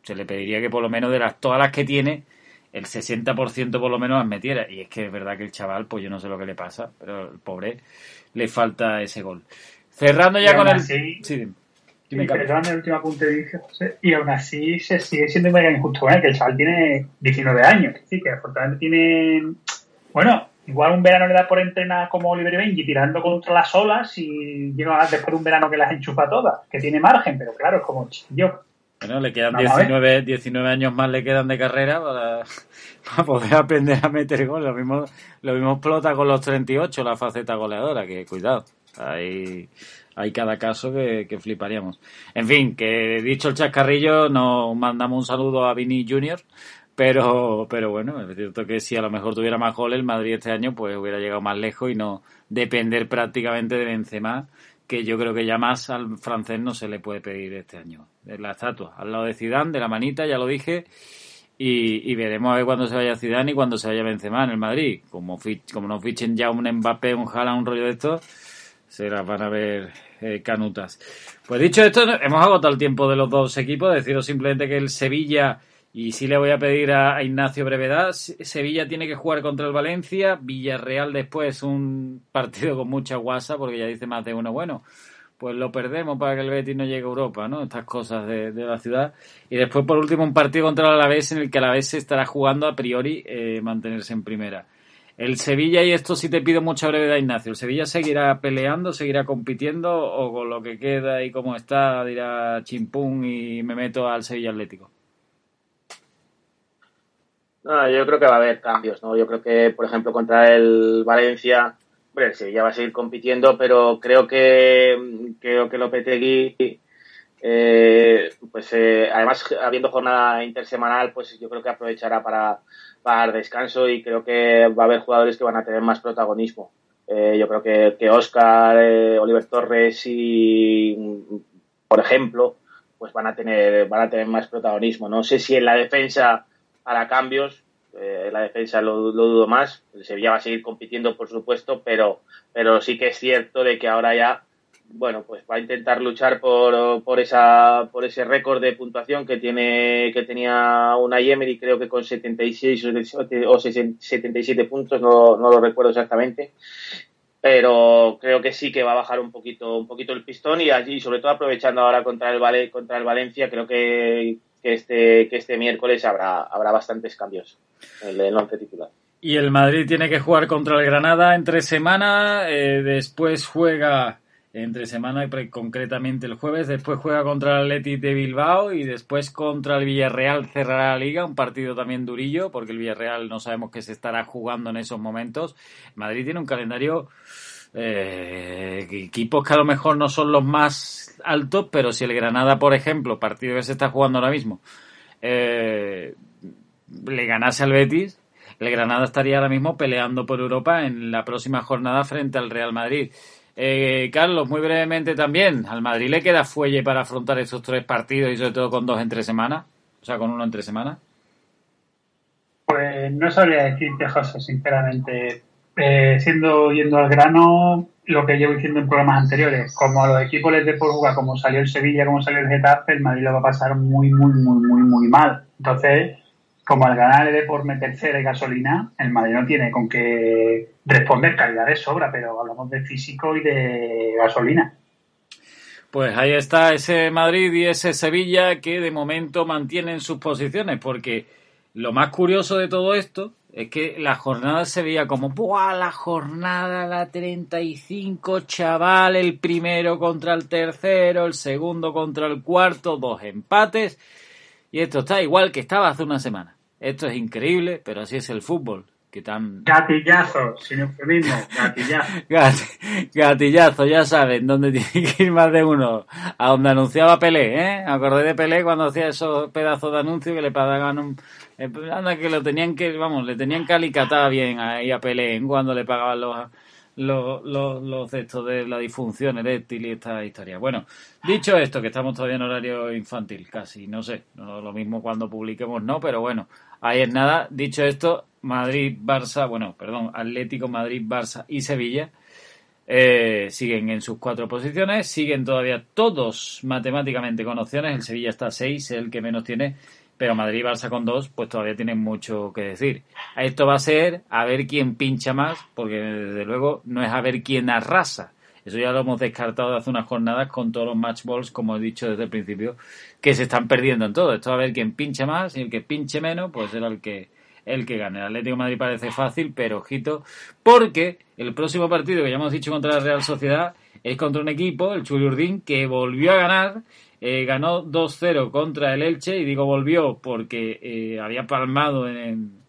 se le pediría que por lo menos de las todas las que tiene, el 60% por lo menos las metiera. Y es que es verdad que el chaval, pues yo no sé lo que le pasa, pero el pobre le falta ese gol. Cerrando ya con el... Sí, y el último apunte dice José, y aún así se sigue siendo muy injusto que el chaval tiene 19 años, sí, que afortunadamente tiene, bueno, igual un verano le da por entrenar como Oliver Benji tirando contra las olas y llega después de un verano que las enchufa todas, que tiene margen, pero claro, es como yo. Bueno, le quedan 19, 19 años más le quedan de carrera para, poder aprender a meter gol. Lo mismo, lo mismo explota con los 38 la faceta goleadora, que cuidado. Hay, hay cada caso que, que fliparíamos. En fin, que dicho el chascarrillo, nos mandamos un saludo a Vini Junior pero, pero bueno, es cierto que si a lo mejor tuviera más goles, el Madrid este año pues hubiera llegado más lejos y no depender prácticamente de Benzema, que yo creo que ya más al francés no se le puede pedir este año. La estatua, al lado de Zidane, de la manita, ya lo dije, y, veremos a ver cuándo se vaya Zidane y cuándo se vaya Benzema en el Madrid. Como, como no fichen ya un Mbappé, un Haaland, un rollo de esto, será para ver eh, canutas. Pues dicho esto, hemos agotado el tiempo de los dos equipos, deciros simplemente que el Sevilla y sí le voy a pedir a, Ignacio brevedad. Sevilla tiene que jugar contra el Valencia. Villarreal después un partido con mucha guasa, porque ya dice más de uno. Bueno, pues lo perdemos para que el Betis no llegue a Europa, ¿no? Estas cosas de, la ciudad. Y después, por último, un partido contra el Alavés en el que Alavés estará jugando a priori eh, mantenerse en primera. El Sevilla, y esto sí te pido mucha brevedad, Ignacio, ¿el Sevilla seguirá peleando, seguirá compitiendo o con lo que queda y como está dirá chimpún y me meto al Sevilla Atlético? No, yo creo que va a haber cambios, ¿no? Yo creo que, por ejemplo, contra el Valencia, bueno, sí, ya va a seguir compitiendo, pero creo que creo que Lopetegui, eh, pues eh, además habiendo jornada intersemanal, pues yo creo que aprovechará para, para descanso y creo que va a haber jugadores que van a tener más protagonismo. Eh, yo creo que, que Oscar, eh, Oliver Torres y, por ejemplo, pues van a tener van a tener más protagonismo. No sé si en la defensa para cambios. Eh, la defensa lo, dudo más. El Sevilla va a seguir compitiendo, por supuesto, pero, pero sí que es cierto de que ahora ya, bueno, pues va a intentar luchar por, por, esa, por ese récord de puntuación que tiene que tenía una Emery, creo que con 76 o 77 puntos, no, no lo recuerdo exactamente pero creo que sí que va a bajar un poquito un poquito el pistón y allí sobre todo aprovechando ahora contra el contra el Valencia creo que, que este, que este miércoles habrá, habrá bastantes cambios en el once titular. Y el Madrid tiene que jugar contra el Granada entre semana, eh, después juega entre semana, concretamente el jueves, después juega contra el Athletic de Bilbao y después contra el Villarreal cerrará la liga, un partido también durillo, porque el Villarreal no sabemos qué se estará jugando en esos momentos. Madrid tiene un calendario eh, equipos que a lo mejor no son los más altos, pero si el Granada, por ejemplo, partido que se está jugando ahora mismo, eh, le ganase al Betis, el Granada estaría ahora mismo peleando por Europa en la próxima jornada frente al Real Madrid. Eh, Carlos, muy brevemente también, ¿al Madrid le queda fuelle para afrontar estos tres partidos y sobre todo con dos entre semana? O sea, con uno entre semana. Pues no sabría decirte, José, sinceramente. Eh, siendo yendo al grano, lo que llevo diciendo en programas anteriores, como a los equipos les dé por jugar, como salió el Sevilla, como salió el Getafe, el Madrid lo va a pasar muy, muy, muy, muy, muy mal. Entonces, como al ganar de por meterse de gasolina, el Madrid no tiene con qué responder calidad de sobra, pero hablamos de físico y de gasolina. Pues ahí está ese Madrid y ese Sevilla que de momento mantienen sus posiciones, porque lo más curioso de todo esto es que la jornada se veía como, ¡buah! La jornada, la 35, chaval, el primero contra el tercero, el segundo contra el cuarto, dos empates. Y esto está igual que estaba hace una semana. Esto es increíble, pero así es el fútbol. Que tan... Gatillazo, sin eufemismo, gatillazo. gatillazo, ya saben, dónde tiene que ir más de uno. A donde anunciaba Pelé, ¿eh? Acordé de Pelé cuando hacía esos pedazos de anuncio que le pagaban un... Eh, anda, que lo tenían que, vamos, le tenían que alicatar bien ahí a Pelé cuando le pagaban los los, los, los estos de la disfunción eréctil y esta historia. Bueno, dicho esto, que estamos todavía en horario infantil, casi, no sé, no, lo mismo cuando publiquemos, no, pero bueno, ahí es nada. Dicho esto, Madrid, Barça, bueno, perdón, Atlético, Madrid, Barça y Sevilla eh, siguen en sus cuatro posiciones, siguen todavía todos matemáticamente con opciones, el Sevilla está a seis, el que menos tiene pero Madrid y Barça con dos, pues todavía tienen mucho que decir. Esto va a ser a ver quién pincha más, porque desde luego no es a ver quién arrasa. Eso ya lo hemos descartado de hace unas jornadas con todos los match balls, como he dicho desde el principio, que se están perdiendo en todo. Esto va a ver quién pincha más y el que pinche menos, pues será el que el que gane. El Atlético Madrid parece fácil, pero ojito, porque el próximo partido que ya hemos dicho contra la Real Sociedad es contra un equipo, el Chuli que volvió a ganar eh, ganó 2-0 contra el Elche y digo volvió porque eh, había palmado en,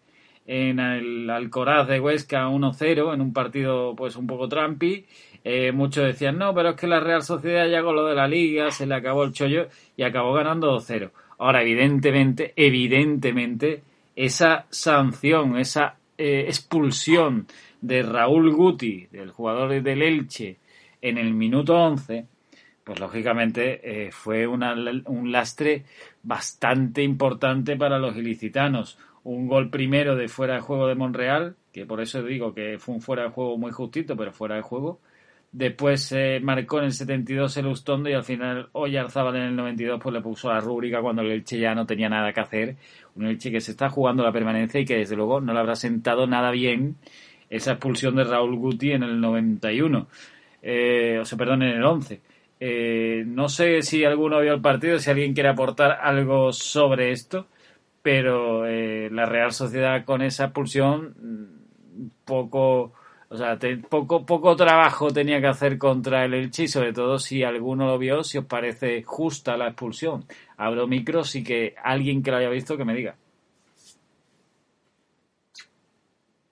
en el Alcoraz de Huesca 1-0 en un partido pues un poco trampi. Eh, muchos decían, no, pero es que la Real Sociedad ya con lo de la liga se le acabó el chollo y acabó ganando 2-0. Ahora, evidentemente, evidentemente, esa sanción, esa expulsión de Raúl Guti, del jugador del Elche, en el minuto 11, pues lógicamente eh, fue un lastre bastante importante para los ilicitanos. Un gol primero de fuera de juego de Monreal, que por eso digo que fue un fuera de juego muy justito, pero fuera de juego. Después se marcó en el 72 el Ustondo y al final Oyarzábal en el 92 pues le puso la rúbrica cuando el Elche ya no tenía nada que hacer. Un Elche que se está jugando la permanencia y que desde luego no le habrá sentado nada bien esa expulsión de Raúl Guti en el 91. Eh, o sea, perdón, en el 11. Eh, no sé si alguno vio el partido, si alguien quiere aportar algo sobre esto, pero eh, la Real Sociedad con esa expulsión mm, poco, o sea, poco poco trabajo tenía que hacer contra el Elche y sobre todo si alguno lo vio, si os parece justa la expulsión. Abro micros y que alguien que lo haya visto que me diga.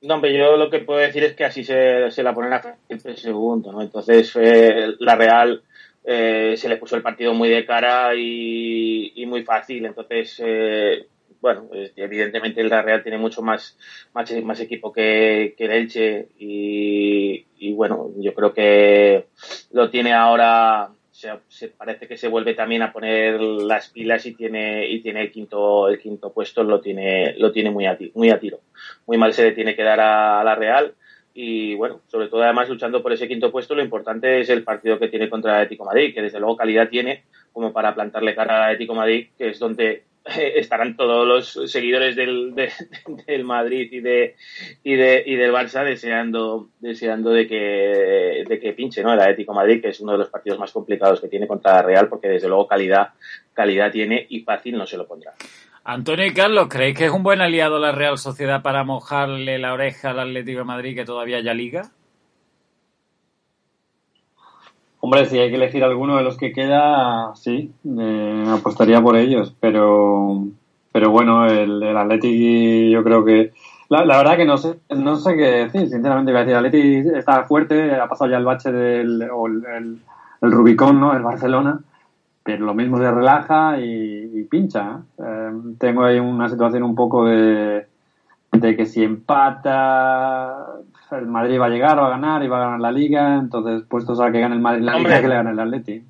No, hombre, yo lo que puedo decir es que así se, se la ponen a el segundo, ¿no? Entonces, eh, la Real eh, se le puso el partido muy de cara y, muy fácil. Entonces, eh, bueno, evidentemente el Real tiene mucho más, más, equipo que, el Elche y, bueno, yo creo que lo tiene ahora. Se, parece que se vuelve también a poner las pilas y tiene y tiene el quinto el quinto puesto lo tiene lo tiene muy a, muy a tiro muy mal se le tiene que dar a la Real y bueno, sobre todo además luchando por ese quinto puesto, lo importante es el partido que tiene contra el Atlético Madrid, que desde luego calidad tiene como para plantarle cara al Atlético Madrid, que es donde estarán todos los seguidores del, del Madrid y de, y de y del Barça deseando deseando de que de que pinche no el Atlético Madrid que es uno de los partidos más complicados que tiene contra la Real porque desde luego calidad calidad tiene y fácil no se lo pondrá Antonio y Carlos, ¿creéis que es un buen aliado la Real Sociedad para mojarle la oreja al Atlético de Madrid que todavía haya liga? Hombre, si hay que elegir alguno de los que queda, sí, eh, apostaría por ellos, pero pero bueno, el, el yo creo que la, verdad que no sé no sé qué decir, sinceramente voy decir, Atleti está fuerte, ha pasado ya el bache del o el, el, el Rubicón, ¿no? El Barcelona pero lo mismo se relaja y, y pincha. Eh, tengo ahí una situación un poco de, de que si empata, el Madrid va a llegar, va a ganar y va a ganar la liga, entonces puestos a que gane el Madrid la Hombre. liga, que le gane el Atleti.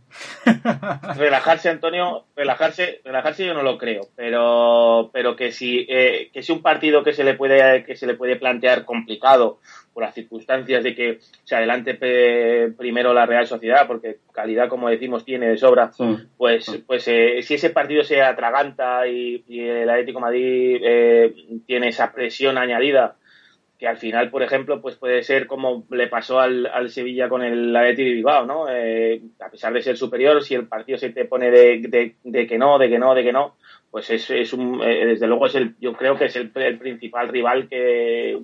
relajarse, Antonio, relajarse, relajarse yo no lo creo, pero, pero que si, eh, que si un partido que se le puede, que se le puede plantear complicado por las circunstancias de que se adelante primero la Real Sociedad, porque calidad, como decimos, tiene de sobra, Sí. pues, pues eh, si ese partido se atraganta y, y el Atlético de Madrid eh, tiene esa presión añadida, que al final, por ejemplo, pues puede ser como le pasó al, al Sevilla con el Atlético de Bilbao, ¿no? Eh, a pesar de ser superior, si el partido se te pone de, de, de que no, de que no, de que no, pues es, es un, eh, desde luego es el, yo creo que es el, el principal rival que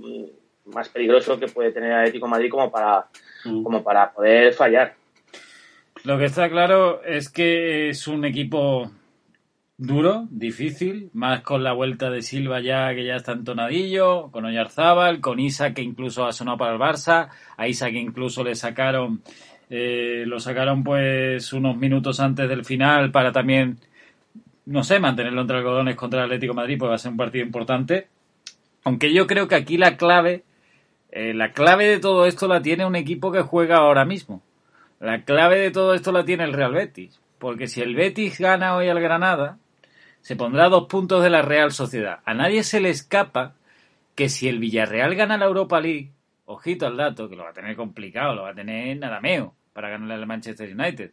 más peligroso que puede tener el Atlético de Madrid como para, Mm. como para poder fallar. Lo que está claro es que es un equipo duro, difícil, más con la vuelta de Silva ya que ya está entonadillo, con Oyarzábal, con Isa que incluso ha sonado para el Barça, a Isa que incluso le sacaron, eh, lo sacaron pues unos minutos antes del final para también, no sé, mantenerlo entre algodones contra el Atlético de Madrid, pues va a ser un partido importante. Aunque yo creo que aquí la clave, eh, la clave de todo esto la tiene un equipo que juega ahora mismo. La clave de todo esto la tiene el Real Betis. Porque si el Betis gana hoy al Granada, se pondrá dos puntos de la Real Sociedad. A nadie se le escapa que si el Villarreal gana la Europa League, ojito al dato, que lo va a tener complicado, lo va a tener nada meo para ganarle al Manchester United.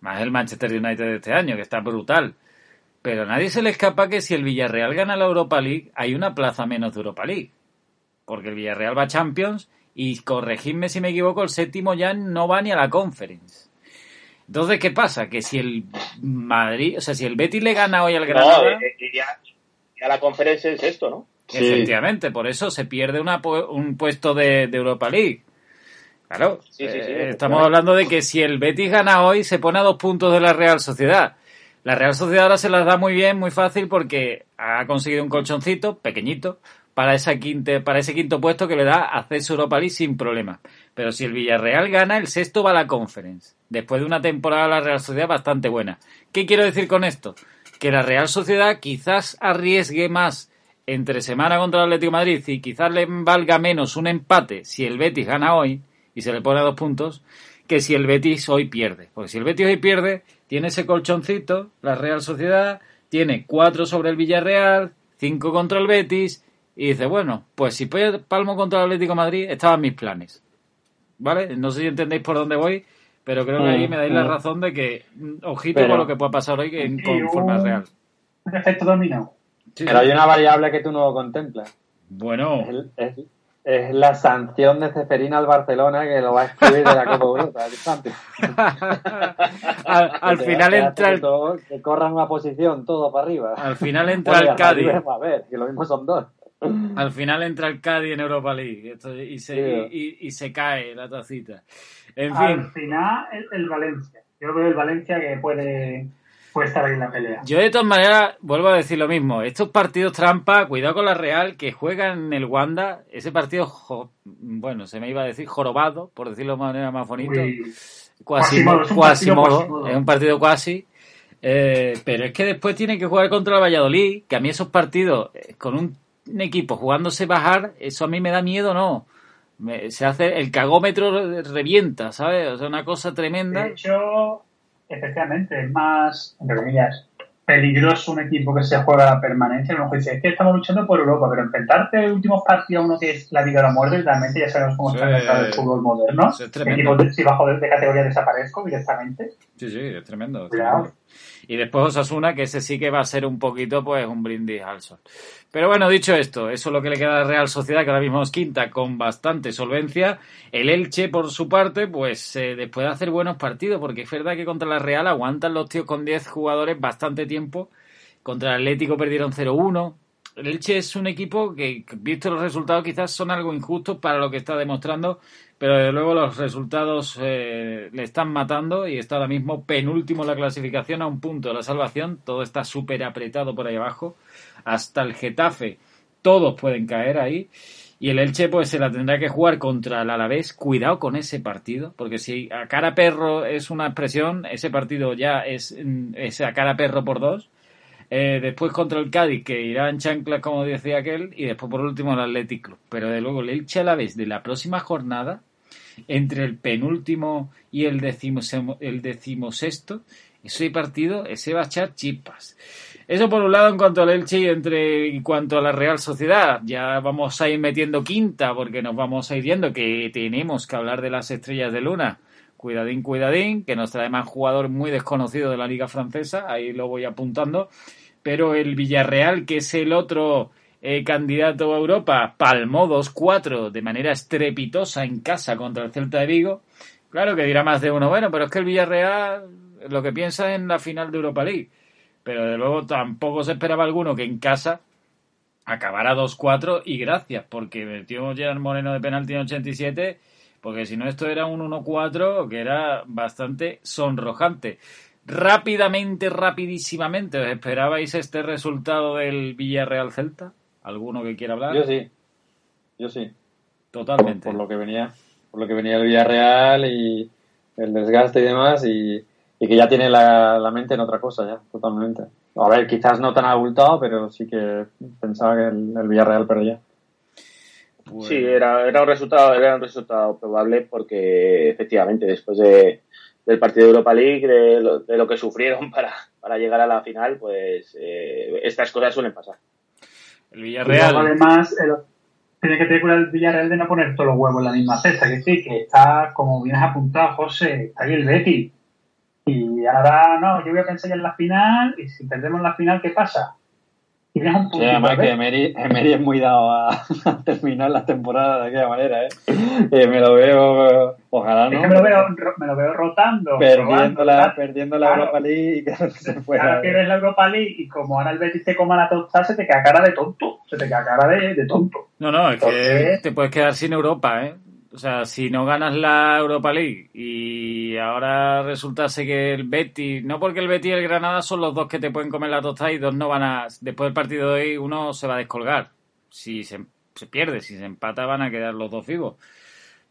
Más el Manchester United de este año, que está brutal. Pero a nadie se le escapa que si el Villarreal gana la Europa League, hay una plaza menos de Europa League. Porque el Villarreal va a Champions y, corregidme si me equivoco, el séptimo ya no va ni a la Conference. Entonces, ¿qué pasa? Que si el Madrid, o sea, si el Betis le gana hoy al No, Granada, eh, eh, ya, ya la conferencia es esto, ¿no? Sí. efectivamente, por eso se pierde una un puesto de, de Europa League. Claro, Sí, sí, sí, eh, estamos hablando de que si el Betis gana hoy, se pone a dos puntos de la Real Sociedad. La Real Sociedad ahora se las da muy bien, muy fácil, porque ha conseguido un colchoncito, pequeñito, para, esa quinte, para ese quinto puesto que le da acceso a Europa League sin problema. Pero si el Villarreal gana, el sexto va a la Conference. Después de una temporada de la Real Sociedad bastante buena. ¿Qué quiero decir con esto? Que la Real Sociedad quizás arriesgue más entre semana contra el Atlético Madrid y quizás le valga menos un empate si el Betis gana hoy y se le pone a dos puntos que si el Betis hoy pierde. Porque si el Betis hoy pierde, tiene ese colchoncito, la Real Sociedad, tiene cuatro sobre el Villarreal, cinco contra el Betis, y dice, bueno, pues si palmo contra el Atlético de Madrid, estaban mis planes. ¿Vale? No sé si entendéis por dónde voy, pero creo que ahí me dais la Mm, mm. razón de que, mm, ojito Pero- con lo que pueda pasar hoy en, conforme al Real. Un efecto dominó. Sí. Pero hay una variable que tú no contemplas. Bueno, Es, es- es la sanción de Ceferina al Barcelona que lo va a excluir de la Copa Europa. al, al final entra el, que corran una posición todo para arriba. al final entra el Cádiz. A ver, que lo mismo son dos. Al final entra el Cádiz en Europa League esto- y, se, Sí. y, y se cae la tacita. En Al fin, final, el, el Valencia. Yo veo el Valencia que puede, puede estar ahí en la pelea. yo de todas maneras vuelvo a decir lo mismo. Estos partidos trampa, cuidado con la Real que juega en el Wanda. Ese partido, jo- bueno, se me iba a decir jorobado, por decirlo de manera más bonita. Quasimodo, Quasimodo, es un partido cuasi. Eh, pero es que después tiene que jugar contra el Valladolid, que a mí esos partidos, eh, con un equipo jugándose bajar, eso a mí me da miedo, ¿no? Me- se hace, el cagómetro re- revienta, ¿sabes? O sea, una cosa tremenda. De hecho, efectivamente, es más, entre comillas, peligroso un equipo que se juega la permanencia. A lo mejor dice, es que estamos luchando por Europa, pero enfrentarte en últimos partidos a uno que es la vida o la muerte, realmente ya sabemos cómo está el Sí. mercado del fútbol moderno. Es. Equipos de, si bajo de, de categoría desaparezco directamente. Sí, sí, es tremendo. es tremendo. Y después Osasuna, que ese sí que va a ser un poquito, pues, un brindis al sol. Pero bueno, dicho esto, eso es lo que le queda a Real Sociedad, que ahora mismo es quinta con bastante solvencia. El Elche, por su parte, pues, eh, después de hacer buenos partidos, porque es verdad que contra la Real aguantan los tíos con 10 jugadores bastante tiempo, contra el Atlético perdieron 0-1. El Elche es un equipo que, visto los resultados, quizás son algo injustos para lo que está demostrando, pero desde luego los resultados eh, le están matando y está ahora mismo penúltimo en la clasificación a un punto de la salvación. Todo está súper apretado por ahí abajo. Hasta el Getafe, todos pueden caer ahí. Y el Elche pues se la tendrá que jugar contra el Alavés. Cuidado con ese partido, porque si a cara perro es una expresión, ese partido ya es, es a cara perro por dos. Eh, después contra el Cádiz, que irá en chanclas, como decía aquel, y después por último el Atlético. Pero de luego el Elche Alavés de la próxima jornada, entre el penúltimo y el, decimo, el decimosexto, ese partido, ese va a echar chispas. Eso por un lado en cuanto al Elche y entre, en cuanto a la Real Sociedad. Ya vamos a ir metiendo quinta porque nos vamos a ir viendo que tenemos que hablar de las estrellas de luna. Cuidadín, cuidadín, que nos trae más jugador muy desconocido de la liga francesa, ahí lo voy apuntando. Pero el Villarreal, que es el otro eh, candidato a Europa, palmó 2-4 de manera estrepitosa en casa contra el Celta de Vigo. Claro que dirá más de uno, bueno, pero es que el Villarreal lo que piensa en la final de Europa League pero de luego tampoco se esperaba alguno que en casa acabara 2-4 y gracias, porque metió Gerard Moreno de penalti en 87, porque si no esto era un 1-4 que era bastante sonrojante. Rápidamente, rapidísimamente, ¿os esperabais este resultado del Villarreal Celta? ¿Alguno que quiera hablar? Yo sí, yo sí. Totalmente. Por, por lo que venía, por lo que venía el Villarreal y el desgaste y demás y y que ya tiene la, mente en otra cosa ya, totalmente. A ver, quizás no tan abultado, pero sí que pensaba que el, Villarreal perdía. Sí, era, era, un resultado, era un resultado probable porque efectivamente después de, del partido de Europa League, de lo, que sufrieron para, para, llegar a la final, pues eh, estas cosas suelen pasar. El Villarreal. además, tiene que tener cuidado el Villarreal de no poner todos los huevos en la misma cesta, que sí, que está, como bien has apuntado, José, está ahí el Betty y ahora no, yo voy a pensar en la final y si perdemos la final, ¿qué pasa? Un sí, además que Emery, Emery, es muy dado a, terminar la temporada de aquella manera, ¿eh? eh me lo veo, ojalá no. Es que me lo veo, me lo veo rotando. Perdiendo, la, perdiendo la Europa League y que se fuera. Ahora pierdes la Europa League y como ahora el Betis te coma la tostada, se te queda cara de tonto. Se te queda cara de, de tonto. No, no, es que te puedes quedar sin Europa, ¿eh? O sea, si no ganas la Europa League y ahora resultase que el Betis, no porque el Betis y el Granada son los dos que te pueden comer la tostada y dos no van a, después del partido de hoy uno se va a descolgar. Si se, pierde, si se empata van a quedar los dos vivos.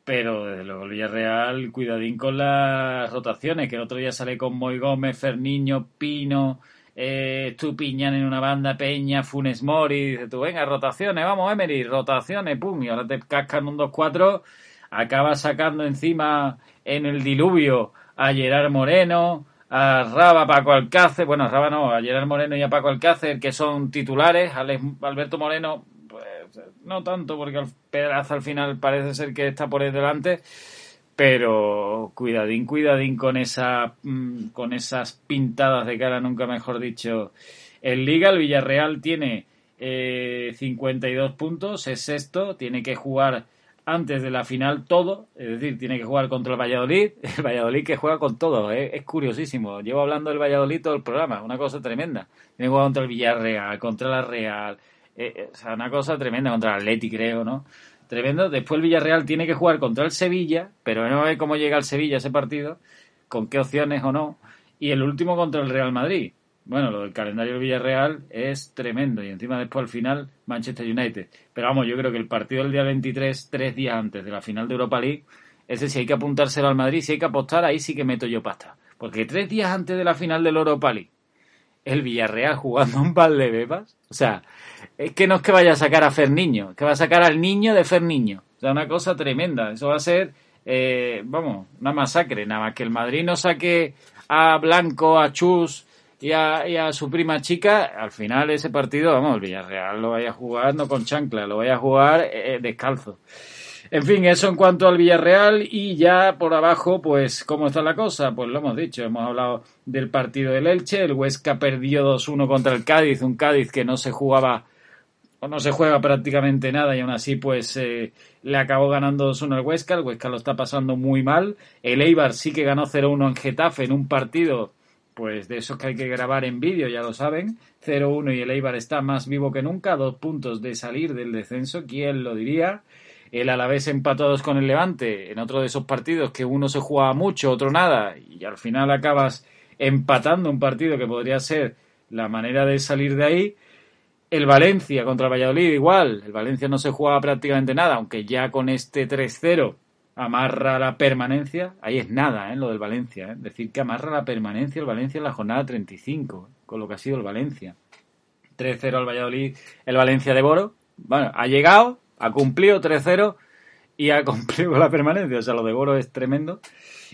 Pero desde luego el Villarreal, cuidadín con las rotaciones, que el otro día sale con Moy Gómez, Ferniño, Pino, eh, Estupiñán en una banda, Peña, Funes Mori, dice tú, venga, rotaciones, vamos Emery, rotaciones, pum, y ahora te cascan un 2-4 acaba sacando encima en el diluvio a Gerard Moreno, a Raba, Paco Alcácer, bueno, a Raba no, a Gerard Moreno y a Paco Alcácer, que son titulares, Alberto Moreno, pues no tanto, porque el pedazo al final parece ser que está por ahí delante, pero cuidadín, cuidadín con esa mm, con esas pintadas de cara, nunca mejor dicho. En Liga el Villarreal tiene eh, 52 puntos, es sexto, tiene que jugar antes de la final todo, es decir, tiene que jugar contra el Valladolid, el Valladolid que juega con todo, ¿eh? es curiosísimo. Llevo hablando del Valladolid todo el programa, una cosa tremenda. Tiene que jugar contra el Villarreal, contra la Real, eh, eh, o sea, una cosa tremenda, contra el Atleti creo, ¿no? Tremendo. Después el Villarreal tiene que jugar contra el Sevilla, pero no ve cómo llega el Sevilla ese partido, con qué opciones o no. Y el último contra el Real Madrid. Bueno, lo del calendario del Villarreal es tremendo y encima después al final Manchester United. Pero vamos, yo creo que el partido del día 23, tres días antes de la final de Europa League, ese si hay que apuntárselo al Madrid, si hay que apostar, ahí sí que meto yo pasta. Porque tres días antes de la final del Europa League, el Villarreal jugando un par de bebas, o sea, es que no es que vaya a sacar a Ferniño, es que va a sacar al niño de Ferniño. O sea, una cosa tremenda. Eso va a ser, eh, vamos, una masacre. Nada más que el Madrid no saque a Blanco, a Chus, y a, su prima chica, al final ese partido, vamos, el Villarreal lo vaya a jugar no con chancla, lo vaya a jugar eh, eh, descalzo. En fin, eso en cuanto al Villarreal y ya por abajo, pues, ¿cómo está la cosa? Pues lo hemos dicho, hemos hablado del partido del Elche, el Huesca perdió 2-1 contra el Cádiz, un Cádiz que no se jugaba o no se juega prácticamente nada y aún así pues eh, le acabó ganando 2-1 al Huesca, el Huesca lo está pasando muy mal, el Eibar sí que ganó 0-1 en Getafe en un partido pues de esos que hay que grabar en vídeo, ya lo saben. 0-1 y el Eibar está más vivo que nunca, dos puntos de salir del descenso, ¿quién lo diría? El Alavés empatados con el Levante en otro de esos partidos que uno se jugaba mucho, otro nada, y al final acabas empatando un partido que podría ser la manera de salir de ahí. El Valencia contra el Valladolid igual, el Valencia no se jugaba prácticamente nada, aunque ya con este 3-0 amarra la permanencia, ahí es nada, ¿eh? lo del Valencia, ¿eh? decir que amarra la permanencia el Valencia en la jornada 35, con lo que ha sido el Valencia. 3-0 al Valladolid, el Valencia de Boro, bueno, ha llegado, ha cumplido 3-0 y ha cumplido la permanencia, o sea, lo de Boro es tremendo.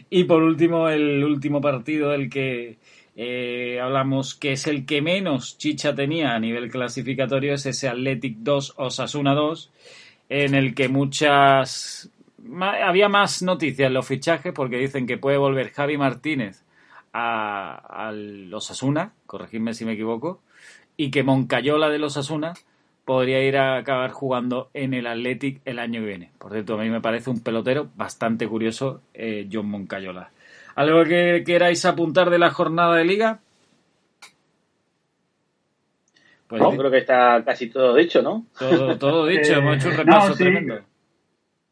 Y por último, el último partido del que eh, hablamos que es el que menos chicha tenía a nivel clasificatorio, es ese Athletic 2 Osasuna 2, en el que muchas había más noticias en los fichajes porque dicen que puede volver Javi Martínez a, los Asuna, corregidme si me equivoco, y que Moncayola de los Asuna podría ir a acabar jugando en el Athletic el año que viene. Por cierto, a mí me parece un pelotero bastante curioso, eh, John Moncayola. ¿Algo que queráis apuntar de la jornada de liga? Pues no, creo que está casi todo dicho, ¿no? Todo, dicho, hemos hecho un repaso tremendo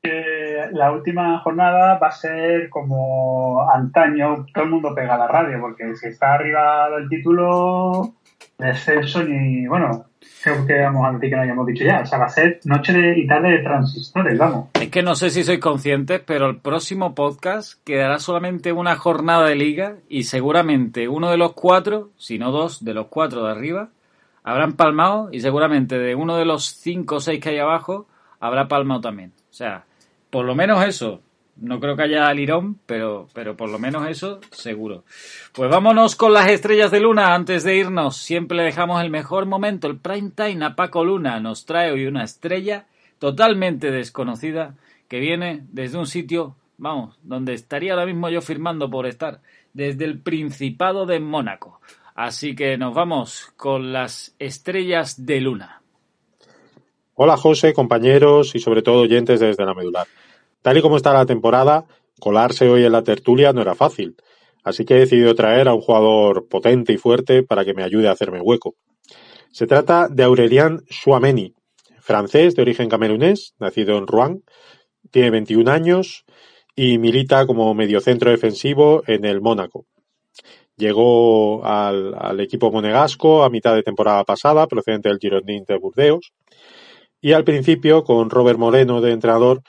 la última jornada va a ser como antaño, todo el mundo pega la radio, porque si está arriba del título, descenso ni, bueno, creo que vamos a decir que no hayamos dicho ya, o sea, va a ser noche de, y tarde de transistores, vamos. Es que no sé si sois conscientes, pero el próximo podcast quedará solamente una jornada de liga y seguramente uno de los cuatro, si no dos, de los cuatro de arriba, habrán palmado y seguramente de uno de los cinco o seis que hay abajo habrá palmado también. O sea, por lo menos eso. No creo que haya lirón, pero, pero por lo menos eso seguro. Pues vámonos con las estrellas de Luna. Antes de irnos, siempre dejamos el mejor momento, el prime time a Paco Luna. Nos trae hoy una estrella totalmente desconocida que viene desde un sitio, vamos, donde estaría ahora mismo yo firmando por estar, desde el Principado de Mónaco. Así que nos vamos con las estrellas de Luna. Hola José, compañeros y sobre todo oyentes desde la medular. Tal y como está la temporada, colarse hoy en la tertulia no era fácil, así que he decidido traer a un jugador potente y fuerte para que me ayude a hacerme hueco. Se trata de Aurelien Chouameni, francés de origen camerunés, nacido en Rouen, tiene 21 años y milita como mediocentro defensivo en el Mónaco. Llegó al, al, equipo monegasco a mitad de temporada pasada, procedente del Girondin de Burdeos, y al principio, con Robert Moreno de entrenador,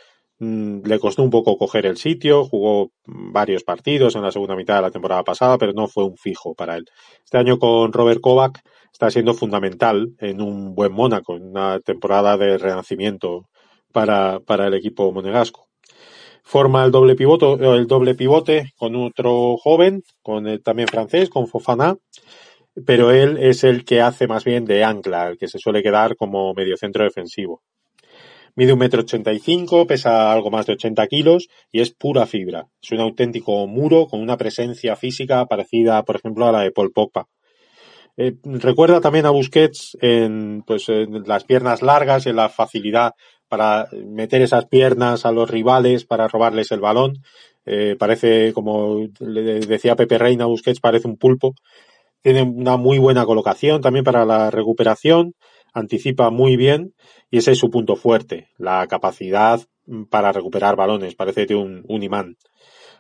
le costó un poco coger el sitio, jugó varios partidos en la segunda mitad de la temporada pasada, pero no fue un fijo para él. Este año con Robert Kovac está siendo fundamental en un buen Mónaco, en una temporada de renacimiento para, para el equipo monegasco. Forma el doble pivote, el doble pivote con otro joven, con el también francés, con Fofana, pero él es el que hace más bien de ancla, el que se suele quedar como mediocentro defensivo. Mide un metro ochenta y cinco, pesa algo más de 80 kilos y es pura fibra. Es un auténtico muro con una presencia física parecida, por ejemplo, a la de Paul Pogba. Eh, recuerda también a Busquets en, pues, las piernas largas y en la facilidad para meter esas piernas a los rivales para robarles el balón. Eh, parece, como le decía Pepe Reina, Busquets parece un pulpo. Tiene una muy buena colocación también para la recuperación anticipa muy bien y ese es su punto fuerte, la capacidad para recuperar balones, parece un, un imán.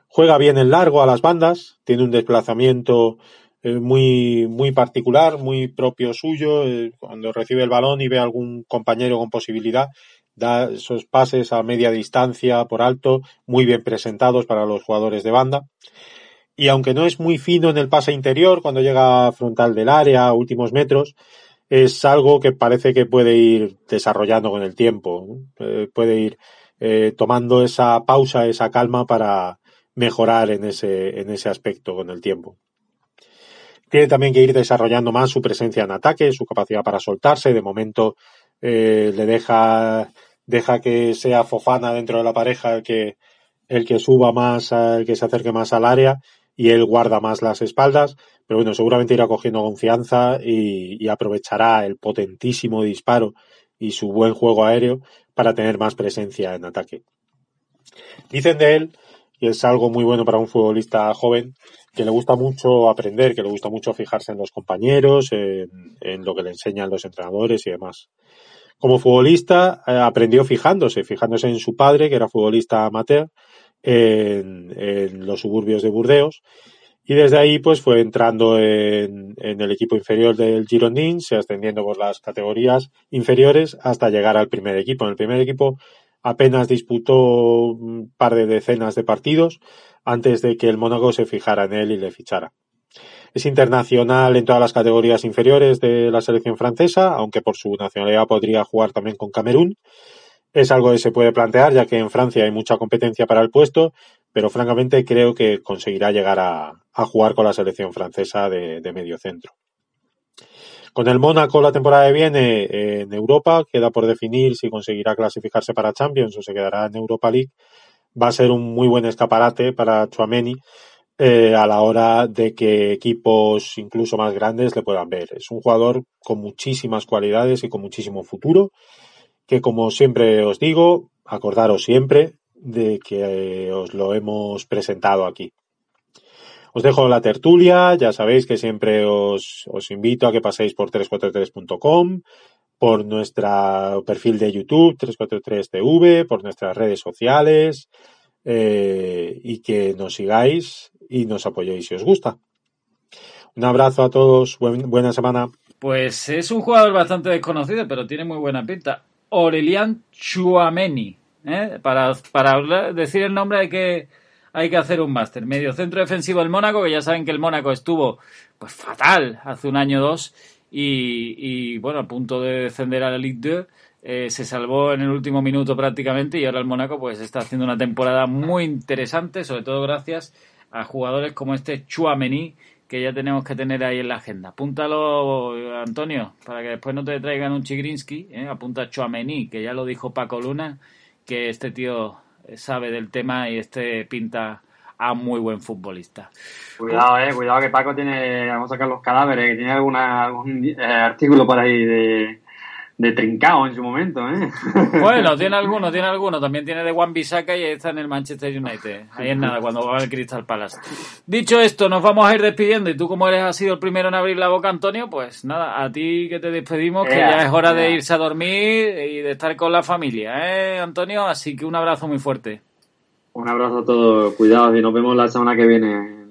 Juega bien en largo a las bandas, tiene un desplazamiento eh, muy, muy particular, muy propio suyo. Eh, cuando recibe el balón y ve a algún compañero con posibilidad, da esos pases a media distancia por alto, muy bien presentados para los jugadores de banda. Y aunque no es muy fino en el pase interior, cuando llega frontal del área, últimos metros, es algo que parece que puede ir desarrollando con el tiempo, eh, puede ir eh, tomando esa pausa, esa calma para mejorar en ese, en ese aspecto con el tiempo. Tiene también que ir desarrollando más su presencia en ataque, su capacidad para soltarse. De momento eh, le deja, deja que sea Fofana dentro de la pareja el que, el que suba más, el que se acerque más al área y él guarda más las espaldas, pero bueno, seguramente irá cogiendo confianza y, aprovechará el potentísimo disparo y su buen juego aéreo para tener más presencia en ataque. Dicen de él, y es algo muy bueno para un futbolista joven, que le gusta mucho aprender, que le gusta mucho fijarse en los compañeros, en, lo que le enseñan los entrenadores y demás. Como futbolista eh, aprendió fijándose, fijándose en su padre, que era futbolista amateur, en, en los suburbios de Burdeos, y desde ahí pues fue entrando en, en, el equipo inferior del Girondins, ascendiendo por las categorías inferiores hasta llegar al primer equipo. En el primer equipo apenas disputó un par de decenas de partidos antes de que el Mónaco se fijara en él y le fichara. Es internacional en todas las categorías inferiores de la selección francesa, aunque por su nacionalidad podría jugar también con Camerún. Es algo que se puede plantear, ya que en Francia hay mucha competencia para el puesto pero francamente creo que conseguirá llegar a, jugar con la selección francesa de, medio centro. Con el Mónaco la temporada que viene en Europa, queda por definir si conseguirá clasificarse para Champions o se quedará en Europa League. Va a ser un muy buen escaparate para Chouameni eh, a la hora de que equipos incluso más grandes le puedan ver. Es un jugador con muchísimas cualidades y con muchísimo futuro, que como siempre os digo, acordaros siempre, de que eh, os lo hemos presentado aquí. Os dejo la tertulia, ya sabéis que siempre os, os invito a que paséis por 343.com, por nuestro perfil de YouTube 343TV, por nuestras redes sociales eh, y que nos sigáis y nos apoyéis si os gusta. Un abrazo a todos, buena semana. Pues es un jugador bastante desconocido, pero tiene muy buena pinta. Aurelian Chuameni. ¿Eh? Para, para decir el nombre hay que, hay que hacer un máster. Medio centro defensivo del Mónaco, que ya saben que el Mónaco estuvo pues fatal hace un año o dos y, y bueno, a punto de descender a la Ligue 2. Eh, se salvó en el último minuto prácticamente y ahora el Mónaco pues está haciendo una temporada muy interesante, sobre todo gracias a jugadores como este Chuamení que ya tenemos que tener ahí en la agenda. Apúntalo, Antonio, para que después no te traigan un Chigrinsky. ¿eh? Apunta Chuamení, que ya lo dijo Paco Luna que este tío sabe del tema y este pinta a muy buen futbolista. Cuidado, eh, cuidado que Paco tiene, vamos a sacar los cadáveres, que tiene alguna, algún eh, artículo por ahí de, de trincao en su momento, ¿eh? Bueno, tiene alguno, tiene alguno. También tiene de Juan Bisaca y está en el Manchester United. Ahí es nada, cuando va al Crystal Palace. Dicho esto, nos vamos a ir despidiendo. Y tú, como eres ha sido el primero en abrir la boca, Antonio, pues nada, a ti que te despedimos, que ya es hora de irse a dormir y de estar con la familia, ¿eh, Antonio? Así que un abrazo muy fuerte. Un abrazo a todos, cuidados y nos vemos la semana que viene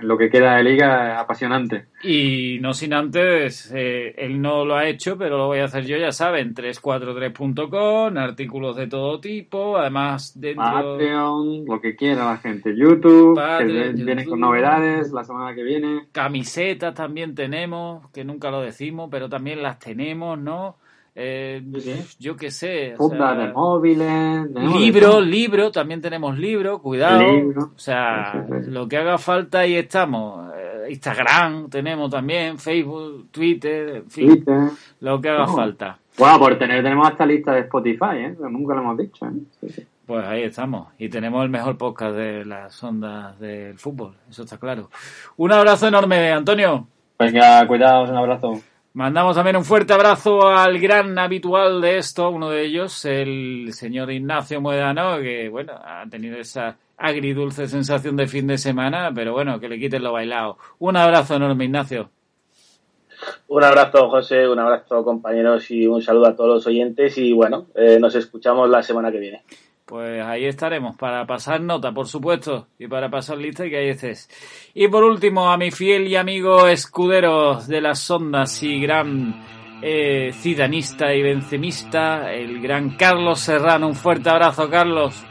lo que queda de liga apasionante. Y no sin antes, eh, él no lo ha hecho, pero lo voy a hacer yo, ya saben, 343.com, artículos de todo tipo, además dentro... Patreon, lo que quiera la gente, YouTube, que viene con novedades la semana que viene. Camisetas también tenemos, que nunca lo decimos, pero también las tenemos, ¿no? Eh, yo qué sé. de móviles. libro, libro, también tenemos libro, cuidado. O sea, lo que haga falta ahí estamos. Eh, Instagram tenemos también, Facebook, Twitter, en fin, lo que haga falta. Bueno, por tener, tenemos esta lista de Spotify, ¿eh? nunca lo hemos dicho. ¿eh? Pues ahí estamos. Y tenemos el mejor podcast de las ondas del fútbol, eso está claro. Un abrazo enorme, Antonio. Venga, cuidados, un abrazo. Mandamos también un fuerte abrazo al gran habitual de esto, uno de ellos, el señor Ignacio Moedano, que bueno, ha tenido esa agridulce sensación de fin de semana, pero bueno, que le quiten lo bailado. Un abrazo enorme, Ignacio. Un abrazo, José, un abrazo, compañeros, y un saludo a todos los oyentes. Y bueno, eh, nos escuchamos la semana que viene. Pues ahí estaremos para pasar nota, por supuesto, y para pasar lista y que ahí estés. Y por último, a mi fiel y amigo escudero de las ondas y gran eh, cidanista y vencemista, el gran Carlos Serrano. Un fuerte abrazo, Carlos.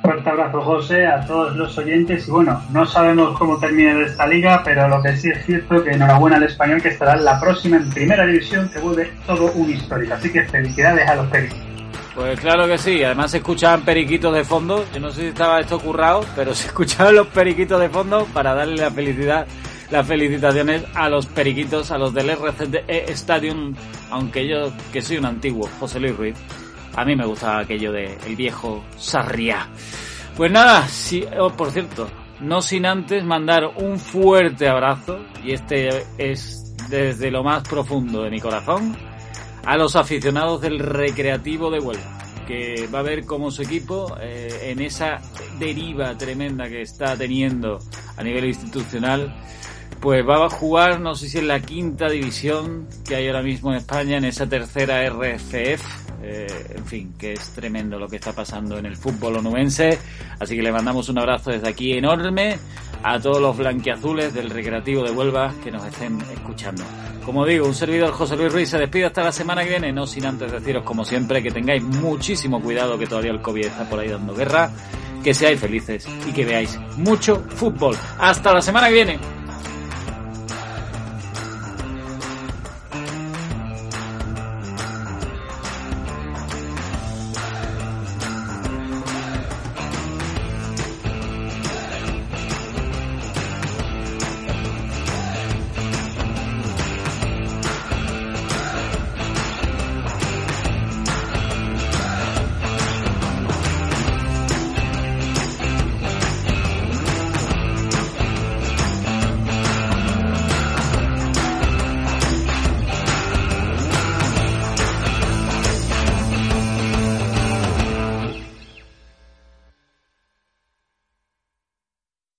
Fuerte abrazo, José, a todos los oyentes. Y bueno, no sabemos cómo termine esta liga, pero lo que sí es cierto que enhorabuena al español que estará en la próxima en primera división, que vuelve todo un histórico. Así que felicidades a los periodistas. Pues claro que sí, además se escuchaban periquitos de fondo, yo no sé si estaba esto currado, pero se escuchaban los periquitos de fondo para darle la felicidad, las felicitaciones a los periquitos, a los del RCDE Stadium, aunque yo, que soy un antiguo, José Luis Ruiz, a mí me gustaba aquello de el viejo Sarriá. Pues nada, sí, oh, por cierto, no sin antes mandar un fuerte abrazo, y este es desde lo más profundo de mi corazón, a los aficionados del Recreativo de Huelva, que va a ver cómo su equipo, eh, en esa deriva tremenda que está teniendo a nivel institucional, pues va a jugar, no sé si en la quinta división que hay ahora mismo en España, en esa tercera RFF. Eh, en fin, que es tremendo lo que está pasando en el fútbol onubense. Así que le mandamos un abrazo desde aquí enorme a todos los blanquiazules del Recreativo de Huelva que nos estén escuchando. Como digo, un servidor José Luis Ruiz se despide hasta la semana que viene, no sin antes deciros como siempre que tengáis muchísimo cuidado que todavía el COVID está por ahí dando guerra, que seáis felices y que veáis mucho fútbol. Hasta la semana que viene.